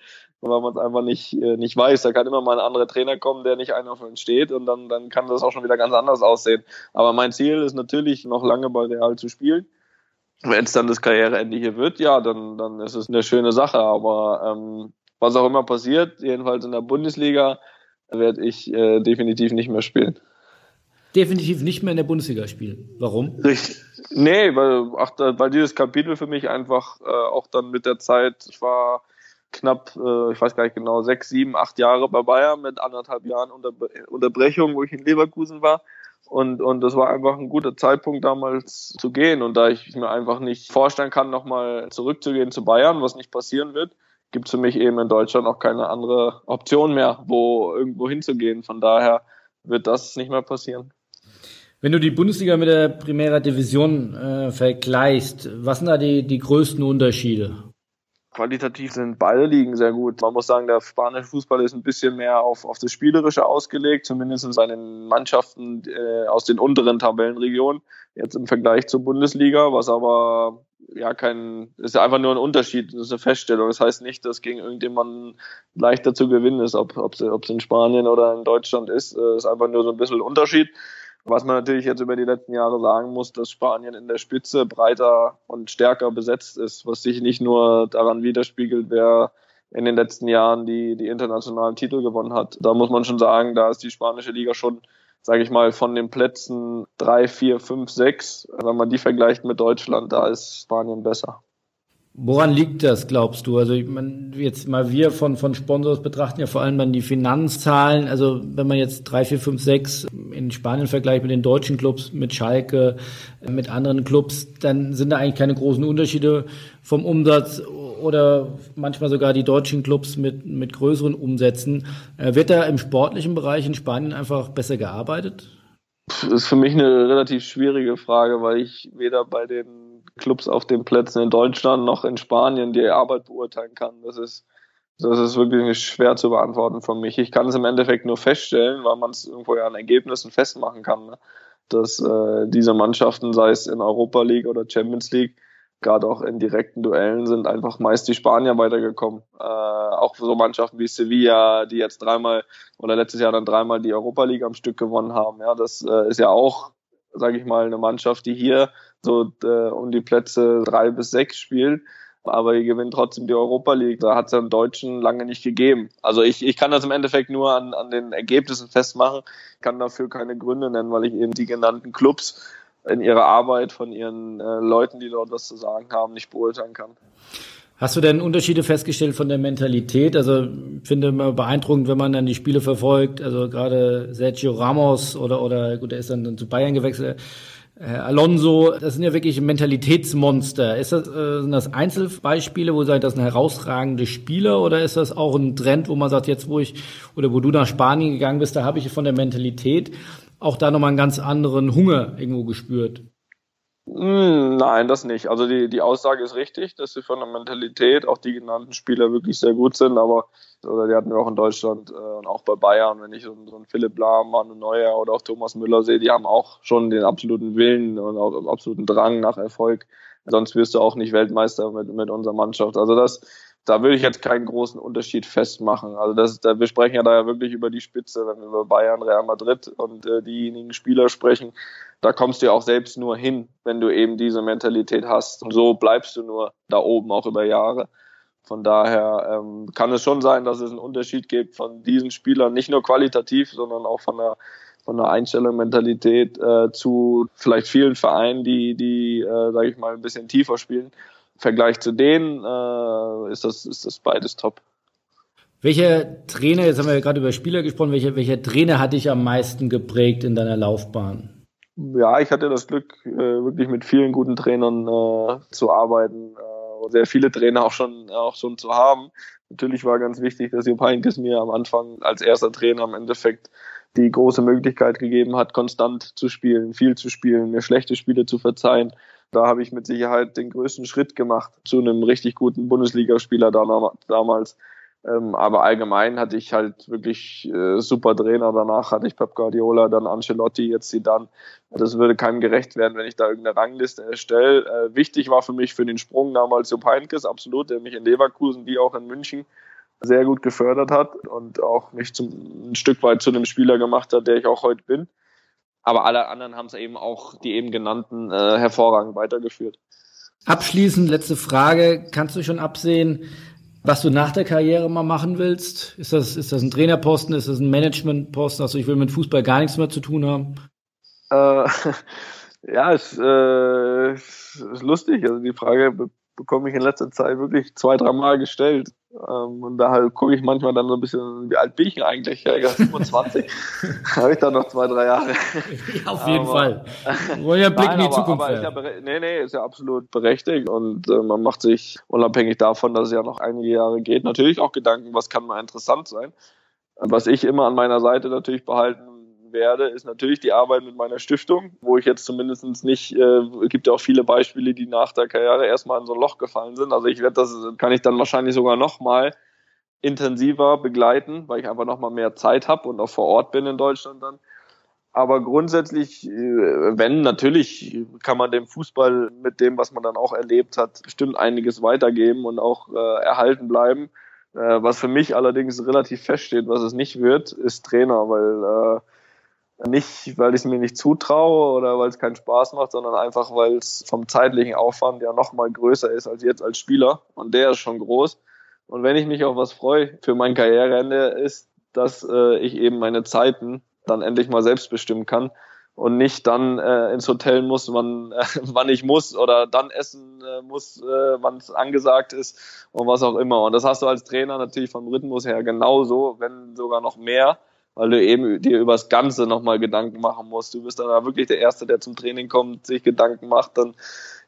weil man es einfach nicht, äh, nicht weiß. Da kann immer mal ein anderer Trainer kommen, der nicht einer von uns steht und dann, dann kann das auch schon wieder ganz anders aussehen. Aber mein Ziel ist natürlich, noch lange bei Real zu spielen. Wenn es dann das Karriereende hier wird, ja, dann, dann ist es eine schöne Sache. Aber ähm, was auch immer passiert, jedenfalls in der Bundesliga, werde ich äh, definitiv nicht mehr spielen. Definitiv nicht mehr in der Bundesliga spielen. Warum? Richtig. Nee, weil, ach, weil dieses Kapitel für mich einfach äh, auch dann mit der Zeit, ich war knapp, äh, ich weiß gar nicht genau, sechs, sieben, acht Jahre bei Bayern mit anderthalb Jahren Unter Unterbrechung, wo ich in Leverkusen war. Und, und das war einfach ein guter Zeitpunkt damals zu gehen. Und da ich mir einfach nicht vorstellen kann, nochmal zurückzugehen zu Bayern, was nicht passieren wird, gibt es für mich eben in Deutschland auch keine andere Option mehr, wo irgendwo hinzugehen. Von daher wird das nicht mehr passieren. Wenn du die Bundesliga mit der Primera Division äh, vergleichst, was sind da die, die größten Unterschiede? Qualitativ sind beide Ligen sehr gut. Man muss sagen, der spanische Fußball ist ein bisschen mehr auf, auf das Spielerische ausgelegt, zumindest bei den Mannschaften äh, aus den unteren Tabellenregionen, jetzt im Vergleich zur Bundesliga, was aber ja kein, ist einfach nur ein Unterschied, das ist eine Feststellung. Das heißt nicht, dass gegen irgendjemanden leichter zu gewinnen ist, ob es in Spanien oder in Deutschland ist. Das ist einfach nur so ein bisschen Unterschied. Was man natürlich jetzt über die letzten Jahre sagen muss, dass Spanien in der Spitze breiter und stärker besetzt ist, was sich nicht nur daran widerspiegelt, wer in den letzten Jahren die, die internationalen Titel gewonnen hat. Da muss man schon sagen, da ist die spanische Liga schon, sage ich mal, von den Plätzen drei, vier, fünf, sechs, wenn man die vergleicht mit Deutschland, da ist Spanien besser. Woran liegt das, glaubst du? Also ich meine, jetzt mal wir von, von Sponsors betrachten ja vor allem dann die Finanzzahlen. Also wenn man jetzt drei, vier, fünf, sechs in Spanien vergleicht mit den deutschen Clubs, mit Schalke, mit anderen Clubs, dann sind da eigentlich keine großen Unterschiede vom Umsatz oder manchmal sogar die deutschen Clubs mit, mit größeren Umsätzen. Äh, wird da im sportlichen Bereich in Spanien einfach besser gearbeitet? Das ist für mich eine relativ schwierige Frage, weil ich weder bei den Clubs auf den Plätzen in Deutschland noch in Spanien die Arbeit beurteilen kann. Das ist, das ist wirklich schwer zu beantworten von mich. Ich kann es im Endeffekt nur feststellen, weil man es irgendwo ja an Ergebnissen festmachen kann, ne? dass äh, diese Mannschaften, sei es in Europa League oder Champions League, gerade auch in direkten Duellen sind einfach meist die Spanier weitergekommen. Äh, auch so Mannschaften wie Sevilla, die jetzt dreimal oder letztes Jahr dann dreimal die Europa League am Stück gewonnen haben. Ja, das äh, ist ja auch, sage ich mal, eine Mannschaft, die hier so äh, um die Plätze drei bis sechs spielt. Aber die gewinnen trotzdem die Europa League. Da hat es ja einen Deutschen lange nicht gegeben. Also ich, ich kann das im Endeffekt nur an, an den Ergebnissen festmachen, kann dafür keine Gründe nennen, weil ich eben die genannten Clubs in ihrer Arbeit von ihren äh, Leuten, die dort was zu sagen haben, nicht beurteilen kann. Hast du denn Unterschiede festgestellt von der Mentalität? Also finde immer beeindruckend, wenn man dann die Spiele verfolgt. Also gerade Sergio Ramos oder oder gut, der ist dann zu Bayern gewechselt. Herr Alonso, das sind ja wirklich Mentalitätsmonster. Ist das, äh, sind das Einzelbeispiele, wo sagt, das sind herausragende Spieler oder ist das auch ein Trend, wo man sagt, jetzt wo ich oder wo du nach Spanien gegangen bist, da habe ich von der Mentalität auch da nochmal einen ganz anderen Hunger irgendwo gespürt? Hm, nein, das nicht. Also die, die Aussage ist richtig, dass sie von der Mentalität auch die genannten Spieler wirklich sehr gut sind, aber oder die hatten wir auch in Deutschland äh, und auch bei Bayern, wenn ich so, so einen Philipp Lahm, Manu Neuer oder auch Thomas Müller sehe, die haben auch schon den absoluten Willen und auch den absoluten Drang nach Erfolg. Sonst wirst du auch nicht Weltmeister mit, mit unserer Mannschaft. Also das, da würde ich jetzt keinen großen Unterschied festmachen. Also das, da, wir sprechen ja da ja wirklich über die Spitze, wenn wir über Bayern, Real Madrid und äh, diejenigen Spieler sprechen. Da kommst du ja auch selbst nur hin, wenn du eben diese Mentalität hast. Und so bleibst du nur da oben auch über Jahre. Von daher ähm, kann es schon sein, dass es einen Unterschied gibt von diesen Spielern, nicht nur qualitativ, sondern auch von der von der Einstellung, Mentalität äh, zu vielleicht vielen Vereinen, die, die, äh, sage ich mal, ein bisschen tiefer spielen. Vergleich zu denen äh, ist, das, ist das beides top. Welcher Trainer, jetzt haben wir ja gerade über Spieler gesprochen, welcher, welcher Trainer hat dich am meisten geprägt in deiner Laufbahn? Ja, ich hatte das Glück, äh, wirklich mit vielen guten Trainern äh, zu arbeiten, äh, sehr viele Trainer auch schon, auch schon zu haben. Natürlich war ganz wichtig, dass Jupp Heynckes mir am Anfang als erster Trainer im Endeffekt die große Möglichkeit gegeben hat, konstant zu spielen, viel zu spielen, mir schlechte Spiele zu verzeihen da habe ich mit Sicherheit den größten Schritt gemacht zu einem richtig guten Bundesligaspieler damals. Ähm, aber allgemein hatte ich halt wirklich äh, super Trainer. Danach hatte ich Pep Guardiola, dann Ancelotti, jetzt sie dann. Das würde keinem gerecht werden, wenn ich da irgendeine Rangliste erstelle. Äh, wichtig war für mich für den Sprung damals Jupp Heynckes, absolut, der mich in Leverkusen wie auch in München sehr gut gefördert hat und auch mich zum, ein Stück weit zu dem Spieler gemacht hat, der ich auch heute bin. Aber alle anderen haben es eben auch, die eben genannten, äh, hervorragend weitergeführt. Abschließend, letzte Frage. Kannst du schon absehen, was du nach der Karriere mal machen willst? Ist das, ist das ein Trainerposten? Ist das ein Managementposten? Also ich will mit Fußball gar nichts mehr zu tun haben? Äh, [laughs] ja, es äh, ist lustig. Also die Frage bekomme ich in letzter Zeit wirklich zwei, dreimal gestellt. Ähm, und da halt gucke ich manchmal dann so ein bisschen, wie alt bin ich eigentlich? Ja, 27. [laughs] habe ich da noch zwei, drei Jahre. Ja, auf jeden aber, Fall. Wollen ja Blick in die Zukunft. Aber ja nee, nee, ist ja absolut berechtigt und äh, man macht sich unabhängig davon, dass es ja noch einige Jahre geht, natürlich auch Gedanken, was kann mal interessant sein. Was ich immer an meiner Seite natürlich behalten werde, ist natürlich die Arbeit mit meiner Stiftung, wo ich jetzt zumindest nicht, äh, gibt ja auch viele Beispiele, die nach der Karriere erstmal in so ein Loch gefallen sind. Also ich werde das, kann ich dann wahrscheinlich sogar nochmal intensiver begleiten, weil ich einfach nochmal mehr Zeit habe und auch vor Ort bin in Deutschland dann. Aber grundsätzlich, äh, wenn, natürlich kann man dem Fußball mit dem, was man dann auch erlebt hat, bestimmt einiges weitergeben und auch äh, erhalten bleiben. Äh, was für mich allerdings relativ feststeht, was es nicht wird, ist Trainer, weil äh, nicht, weil ich es mir nicht zutraue oder weil es keinen Spaß macht, sondern einfach, weil es vom zeitlichen Aufwand ja noch mal größer ist als jetzt als Spieler. Und der ist schon groß. Und wenn ich mich auf was freue für mein Karriereende, ist, dass äh, ich eben meine Zeiten dann endlich mal selbst bestimmen kann und nicht dann äh, ins Hotel muss, wann, äh, [laughs] wann ich muss oder dann essen äh, muss, äh, wann es angesagt ist und was auch immer. Und das hast du als Trainer natürlich vom Rhythmus her genauso, wenn sogar noch mehr weil du eben dir über das Ganze nochmal Gedanken machen musst. Du bist dann da wirklich der Erste, der zum Training kommt, sich Gedanken macht. Dann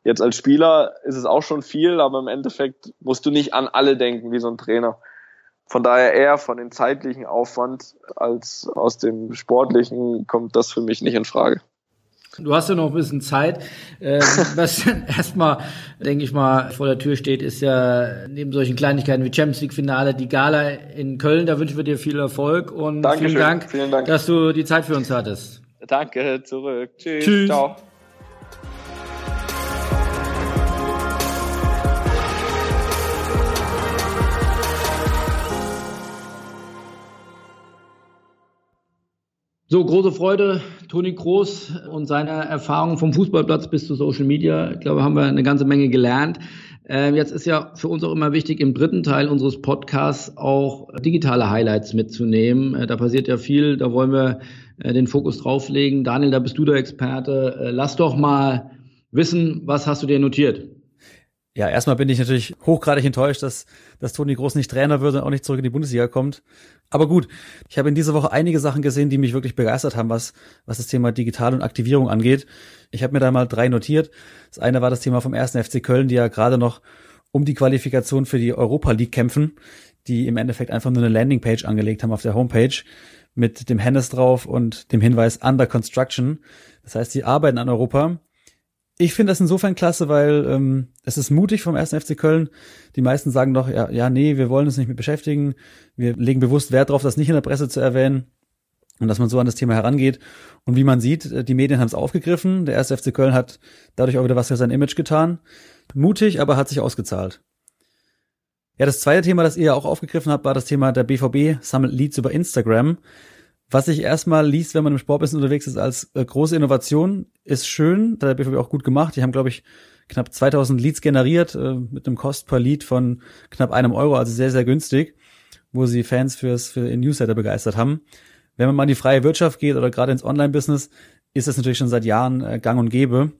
jetzt als Spieler ist es auch schon viel, aber im Endeffekt musst du nicht an alle denken wie so ein Trainer. Von daher eher von dem zeitlichen Aufwand als aus dem sportlichen kommt das für mich nicht in Frage. Du hast ja noch ein bisschen Zeit. Ähm, [laughs] was erstmal, denke ich mal, vor der Tür steht, ist ja neben solchen Kleinigkeiten wie Champions League Finale die Gala in Köln. Da wünschen wir dir viel Erfolg und vielen Dank, vielen Dank, dass du die Zeit für uns hattest. Danke, zurück. Tschüss. Tschüss. Ciao. So, große Freude, Toni Groß und seine Erfahrung vom Fußballplatz bis zu Social Media. Ich glaube, haben wir eine ganze Menge gelernt. Ähm, jetzt ist ja für uns auch immer wichtig, im dritten Teil unseres Podcasts auch digitale Highlights mitzunehmen. Äh, da passiert ja viel, da wollen wir äh, den Fokus drauflegen. Daniel, da bist du der Experte. Äh, lass doch mal wissen, was hast du dir notiert? Ja, erstmal bin ich natürlich hochgradig enttäuscht, dass, dass Toni Groß nicht Trainer wird und auch nicht zurück in die Bundesliga kommt. Aber gut, ich habe in dieser Woche einige Sachen gesehen, die mich wirklich begeistert haben, was, was das Thema Digital und Aktivierung angeht. Ich habe mir da mal drei notiert. Das eine war das Thema vom ersten FC Köln, die ja gerade noch um die Qualifikation für die Europa League kämpfen, die im Endeffekt einfach nur eine Landingpage angelegt haben auf der Homepage mit dem Hennes drauf und dem Hinweis Under Construction. Das heißt, sie arbeiten an Europa ich finde das insofern klasse, weil ähm, es ist mutig vom 1. FC Köln. Die meisten sagen doch, ja, ja, nee, wir wollen uns nicht mit beschäftigen. Wir legen bewusst Wert darauf, das nicht in der Presse zu erwähnen und dass man so an das Thema herangeht. Und wie man sieht, äh, die Medien haben es aufgegriffen. Der 1. FC Köln hat dadurch auch wieder was für sein Image getan. Mutig, aber hat sich ausgezahlt. Ja, das zweite Thema, das ihr ja auch aufgegriffen habt, war das Thema der BVB sammelt Leads über Instagram. Was sich erstmal liest, wenn man im Sportbusiness unterwegs ist, als äh, große Innovation, ist schön. Da hat der BVB auch gut gemacht. Die haben, glaube ich, knapp 2000 Leads generiert äh, mit einem Cost per Lead von knapp einem Euro, also sehr, sehr günstig, wo sie Fans fürs für den Newsletter begeistert haben. Wenn man mal in die freie Wirtschaft geht oder gerade ins Online-Business, ist das natürlich schon seit Jahren äh, gang und gäbe.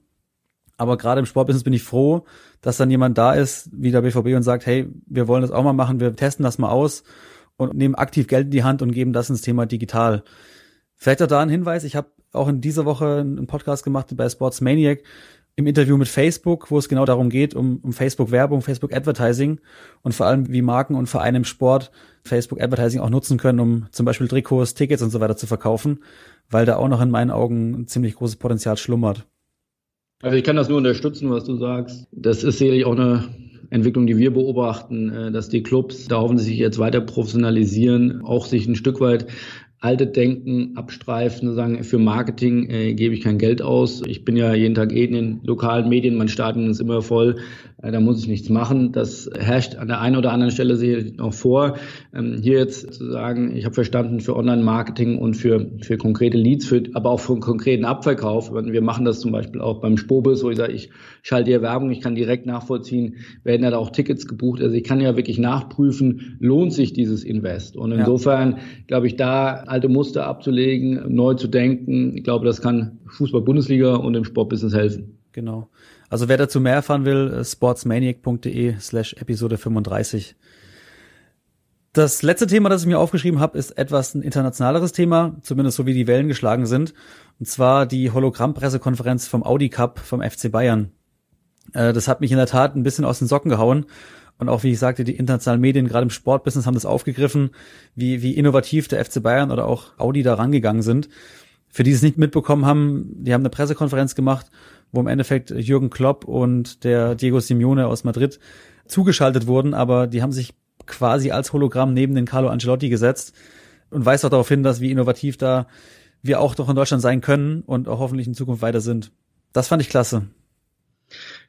Aber gerade im Sportbusiness bin ich froh, dass dann jemand da ist, wie der BVB und sagt, hey, wir wollen das auch mal machen, wir testen das mal aus und nehmen aktiv Geld in die Hand und geben das ins Thema digital. Vielleicht auch da ein Hinweis, ich habe auch in dieser Woche einen Podcast gemacht bei Sports Maniac im Interview mit Facebook, wo es genau darum geht, um, um Facebook-Werbung, Facebook-Advertising und vor allem, wie Marken und Vereine im Sport Facebook-Advertising auch nutzen können, um zum Beispiel Trikots, Tickets und so weiter zu verkaufen, weil da auch noch in meinen Augen ein ziemlich großes Potenzial schlummert. Also ich kann das nur unterstützen, was du sagst. Das ist sicherlich auch eine Entwicklung, die wir beobachten, äh, dass die Clubs da hoffen sie sich jetzt weiter professionalisieren, auch sich ein Stück weit alte Denken abstreifen, sagen, für Marketing äh, gebe ich kein Geld aus. Ich bin ja jeden Tag eh in den lokalen Medien, mein Stadion ist immer voll, da muss ich nichts machen. Das herrscht an der einen oder anderen Stelle sicherlich noch vor. Ähm, hier jetzt zu sagen, ich habe verstanden für Online-Marketing und für, für konkrete Leads, für, aber auch für einen konkreten Abverkauf. Wir machen das zum Beispiel auch beim Spobus, wo ich sage, ich schalte hier Werbung, ich kann direkt nachvollziehen, werden da auch Tickets gebucht. Also ich kann ja wirklich nachprüfen, lohnt sich dieses Invest. Und insofern ja. glaube ich, da alte Muster abzulegen, neu zu denken. Ich glaube, das kann Fußball-Bundesliga und dem Sportbusiness helfen. Genau. Also wer dazu mehr erfahren will, äh, sportsmaniac.de slash Episode 35. Das letzte Thema, das ich mir aufgeschrieben habe, ist etwas ein internationaleres Thema, zumindest so wie die Wellen geschlagen sind. Und zwar die Hologramm-Pressekonferenz vom Audi Cup vom FC Bayern. Äh, das hat mich in der Tat ein bisschen aus den Socken gehauen. Und auch, wie ich sagte, die internationalen Medien, gerade im Sportbusiness, haben das aufgegriffen, wie, wie innovativ der FC Bayern oder auch Audi da rangegangen sind. Für die es nicht mitbekommen haben, die haben eine Pressekonferenz gemacht, wo im Endeffekt Jürgen Klopp und der Diego Simeone aus Madrid zugeschaltet wurden, aber die haben sich quasi als Hologramm neben den Carlo Ancelotti gesetzt und weist auch darauf hin, dass wie innovativ da wir auch doch in Deutschland sein können und auch hoffentlich in Zukunft weiter sind. Das fand ich klasse.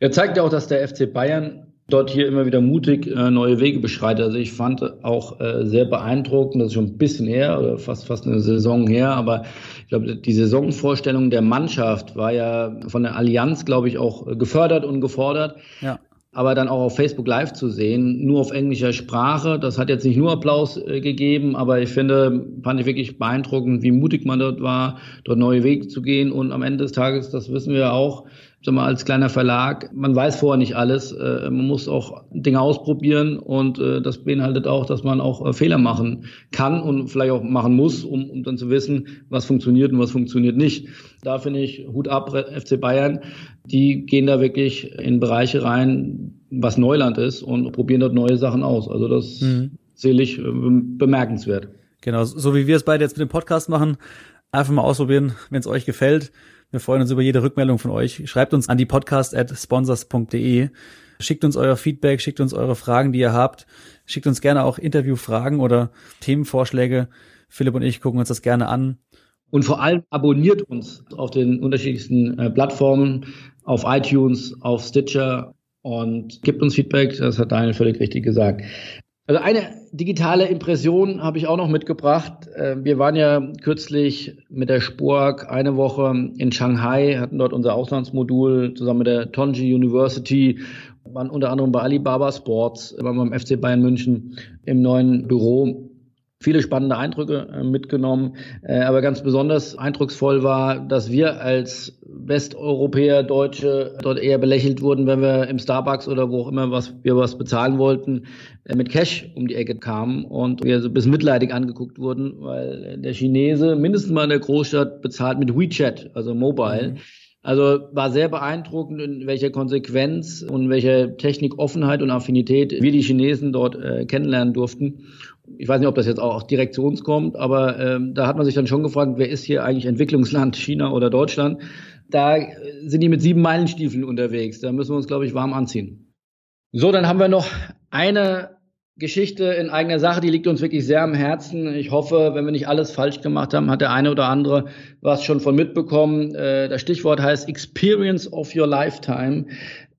Er zeigt ja auch, dass der FC Bayern dort hier immer wieder mutig äh, neue Wege beschreitet. Also ich fand auch äh, sehr beeindruckend, das ist schon ein bisschen her oder fast fast eine Saison her, aber ich glaube, die Saisonvorstellung der Mannschaft war ja von der Allianz, glaube ich, auch gefördert und gefordert. Ja. Aber dann auch auf Facebook Live zu sehen, nur auf englischer Sprache, das hat jetzt nicht nur Applaus äh, gegeben, aber ich finde, fand ich wirklich beeindruckend, wie mutig man dort war, dort neue Wege zu gehen. Und am Ende des Tages, das wissen wir auch, sag mal, als kleiner Verlag, man weiß vorher nicht alles. Äh, man muss auch Dinge ausprobieren und äh, das beinhaltet auch, dass man auch äh, Fehler machen kann und vielleicht auch machen muss, um, um dann zu wissen, was funktioniert und was funktioniert nicht. Da finde ich Hut ab, FC Bayern. Die gehen da wirklich in Bereiche rein, was Neuland ist und probieren dort neue Sachen aus. Also das mhm. sehe ich bemerkenswert. Genau, so wie wir es beide jetzt mit dem Podcast machen, einfach mal ausprobieren, wenn es euch gefällt wir freuen uns über jede Rückmeldung von euch. Schreibt uns an die podcast at sponsors.de. Schickt uns euer Feedback, schickt uns eure Fragen, die ihr habt. Schickt uns gerne auch Interviewfragen oder Themenvorschläge. Philipp und ich gucken uns das gerne an. Und vor allem abonniert uns auf den unterschiedlichsten äh, Plattformen, auf iTunes, auf Stitcher und gibt uns Feedback. Das hat Daniel völlig richtig gesagt. Also eine digitale Impression habe ich auch noch mitgebracht. Äh, wir waren ja kürzlich mit der Spork eine Woche in Shanghai, hatten dort unser Auslandsmodul zusammen mit der Tonji University, waren unter anderem bei Alibaba Sports, waren beim FC Bayern München im neuen Büro viele spannende Eindrücke äh, mitgenommen. Äh, aber ganz besonders eindrucksvoll war, dass wir als Westeuropäer, Deutsche dort eher belächelt wurden, wenn wir im Starbucks oder wo auch immer was wir was bezahlen wollten, äh, mit Cash um die Ecke kamen und wir so ein bisschen mitleidig angeguckt wurden, weil der Chinese mindestens mal in der Großstadt bezahlt mit WeChat, also Mobile. Mhm. Also war sehr beeindruckend, in welcher Konsequenz und welcher Technikoffenheit und Affinität wir die Chinesen dort äh, kennenlernen durften ich weiß nicht, ob das jetzt auch direkt zu uns kommt, aber ähm, da hat man sich dann schon gefragt, wer ist hier eigentlich Entwicklungsland, China oder Deutschland? Da sind die mit sieben Meilenstiefeln unterwegs. Da müssen wir uns, glaube ich, warm anziehen. So, dann haben wir noch eine Geschichte in eigener Sache, die liegt uns wirklich sehr am Herzen. Ich hoffe, wenn wir nicht alles falsch gemacht haben, hat der eine oder andere was schon von mitbekommen. Äh, das Stichwort heißt Experience of Your Lifetime.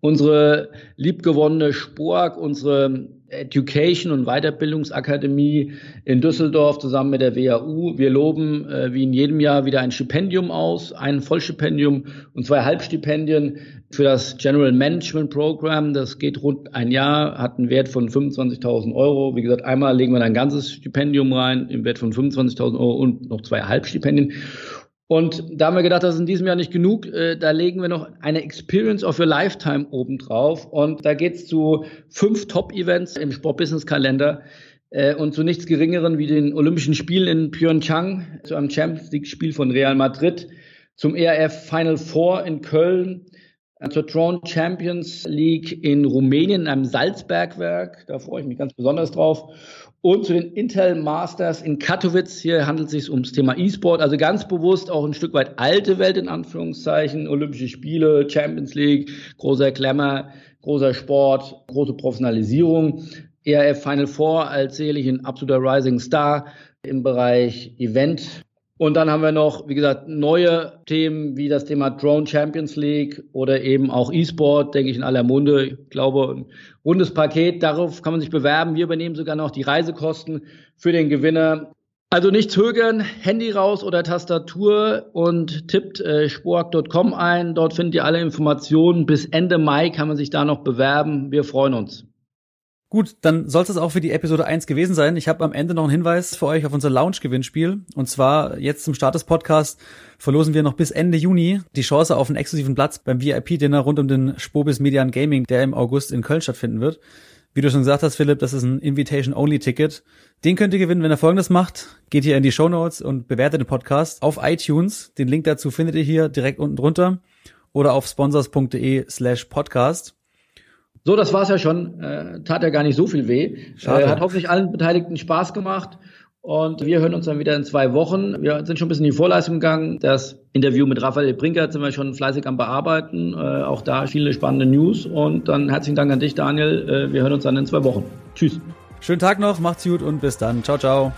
Unsere liebgewonnene Spork, unsere Education und Weiterbildungsakademie in Düsseldorf zusammen mit der WAU. Wir loben äh, wie in jedem Jahr wieder ein Stipendium aus, ein Vollstipendium und zwei Halbstipendien für das General Management Program. Das geht rund ein Jahr, hat einen Wert von 25.000 Euro. Wie gesagt, einmal legen wir ein ganzes Stipendium rein im Wert von 25.000 Euro und noch zwei Halbstipendien. Und da haben wir gedacht, das ist in diesem Jahr nicht genug. Äh, da legen wir noch eine Experience of your Lifetime obendrauf. Und da geht's zu fünf Top-Events im Sport-Business-Kalender äh, und zu nichts Geringeren wie den Olympischen Spielen in Pyeongchang, zu einem Champions League-Spiel von Real Madrid, zum ERF Final Four in Köln, äh, zur Drone Champions League in Rumänien, in einem Salzbergwerk. Da freue ich mich ganz besonders drauf und zu den Intel Masters in Katowice. Hier handelt es sich ums Thema E-Sport, also ganz bewusst auch ein Stück weit alte Welt in Anführungszeichen, Olympische Spiele, Champions League, großer Glamour, großer Sport, große Professionalisierung. ERF Final Four als sicherlich ein absoluter Rising Star im Bereich Event und dann haben wir noch, wie gesagt, neue Themen wie das Thema Drone Champions League oder eben auch E-Sport, denke ich, in aller Munde. Ich glaube, ein rundes Paket, darauf kann man sich bewerben. Wir übernehmen sogar noch die Reisekosten für den Gewinner. Also nicht zögern, Handy raus oder Tastatur und tippt äh, spork.com ein. Dort findet ihr alle Informationen. Bis Ende Mai kann man sich da noch bewerben. Wir freuen uns. Gut, dann soll es auch für die Episode 1 gewesen sein. Ich habe am Ende noch einen Hinweis für euch auf unser Lounge-Gewinnspiel. Und zwar jetzt zum Start des Podcasts verlosen wir noch bis Ende Juni die Chance auf einen exklusiven Platz beim VIP-Dinner rund um den Spobis Median Gaming, der im August in Köln stattfinden wird. Wie du schon gesagt hast, Philipp, das ist ein Invitation-Only-Ticket. Den könnt ihr gewinnen, wenn ihr folgendes macht. Geht hier in die Show Notes und bewertet den Podcast auf iTunes. Den Link dazu findet ihr hier direkt unten drunter oder auf sponsors.de slash podcast. So, das war's ja schon. Äh, tat ja gar nicht so viel weh. Schade. Äh, hat hoffentlich allen Beteiligten Spaß gemacht. Und wir hören uns dann wieder in zwei Wochen. Wir sind schon ein bisschen in die Vorleistung gegangen. Das Interview mit Raphael Brinker sind wir schon fleißig am Bearbeiten. Äh, auch da viele spannende News. Und dann herzlichen Dank an dich, Daniel. Äh, wir hören uns dann in zwei Wochen. Tschüss. Schönen Tag noch, macht's gut und bis dann. Ciao, ciao.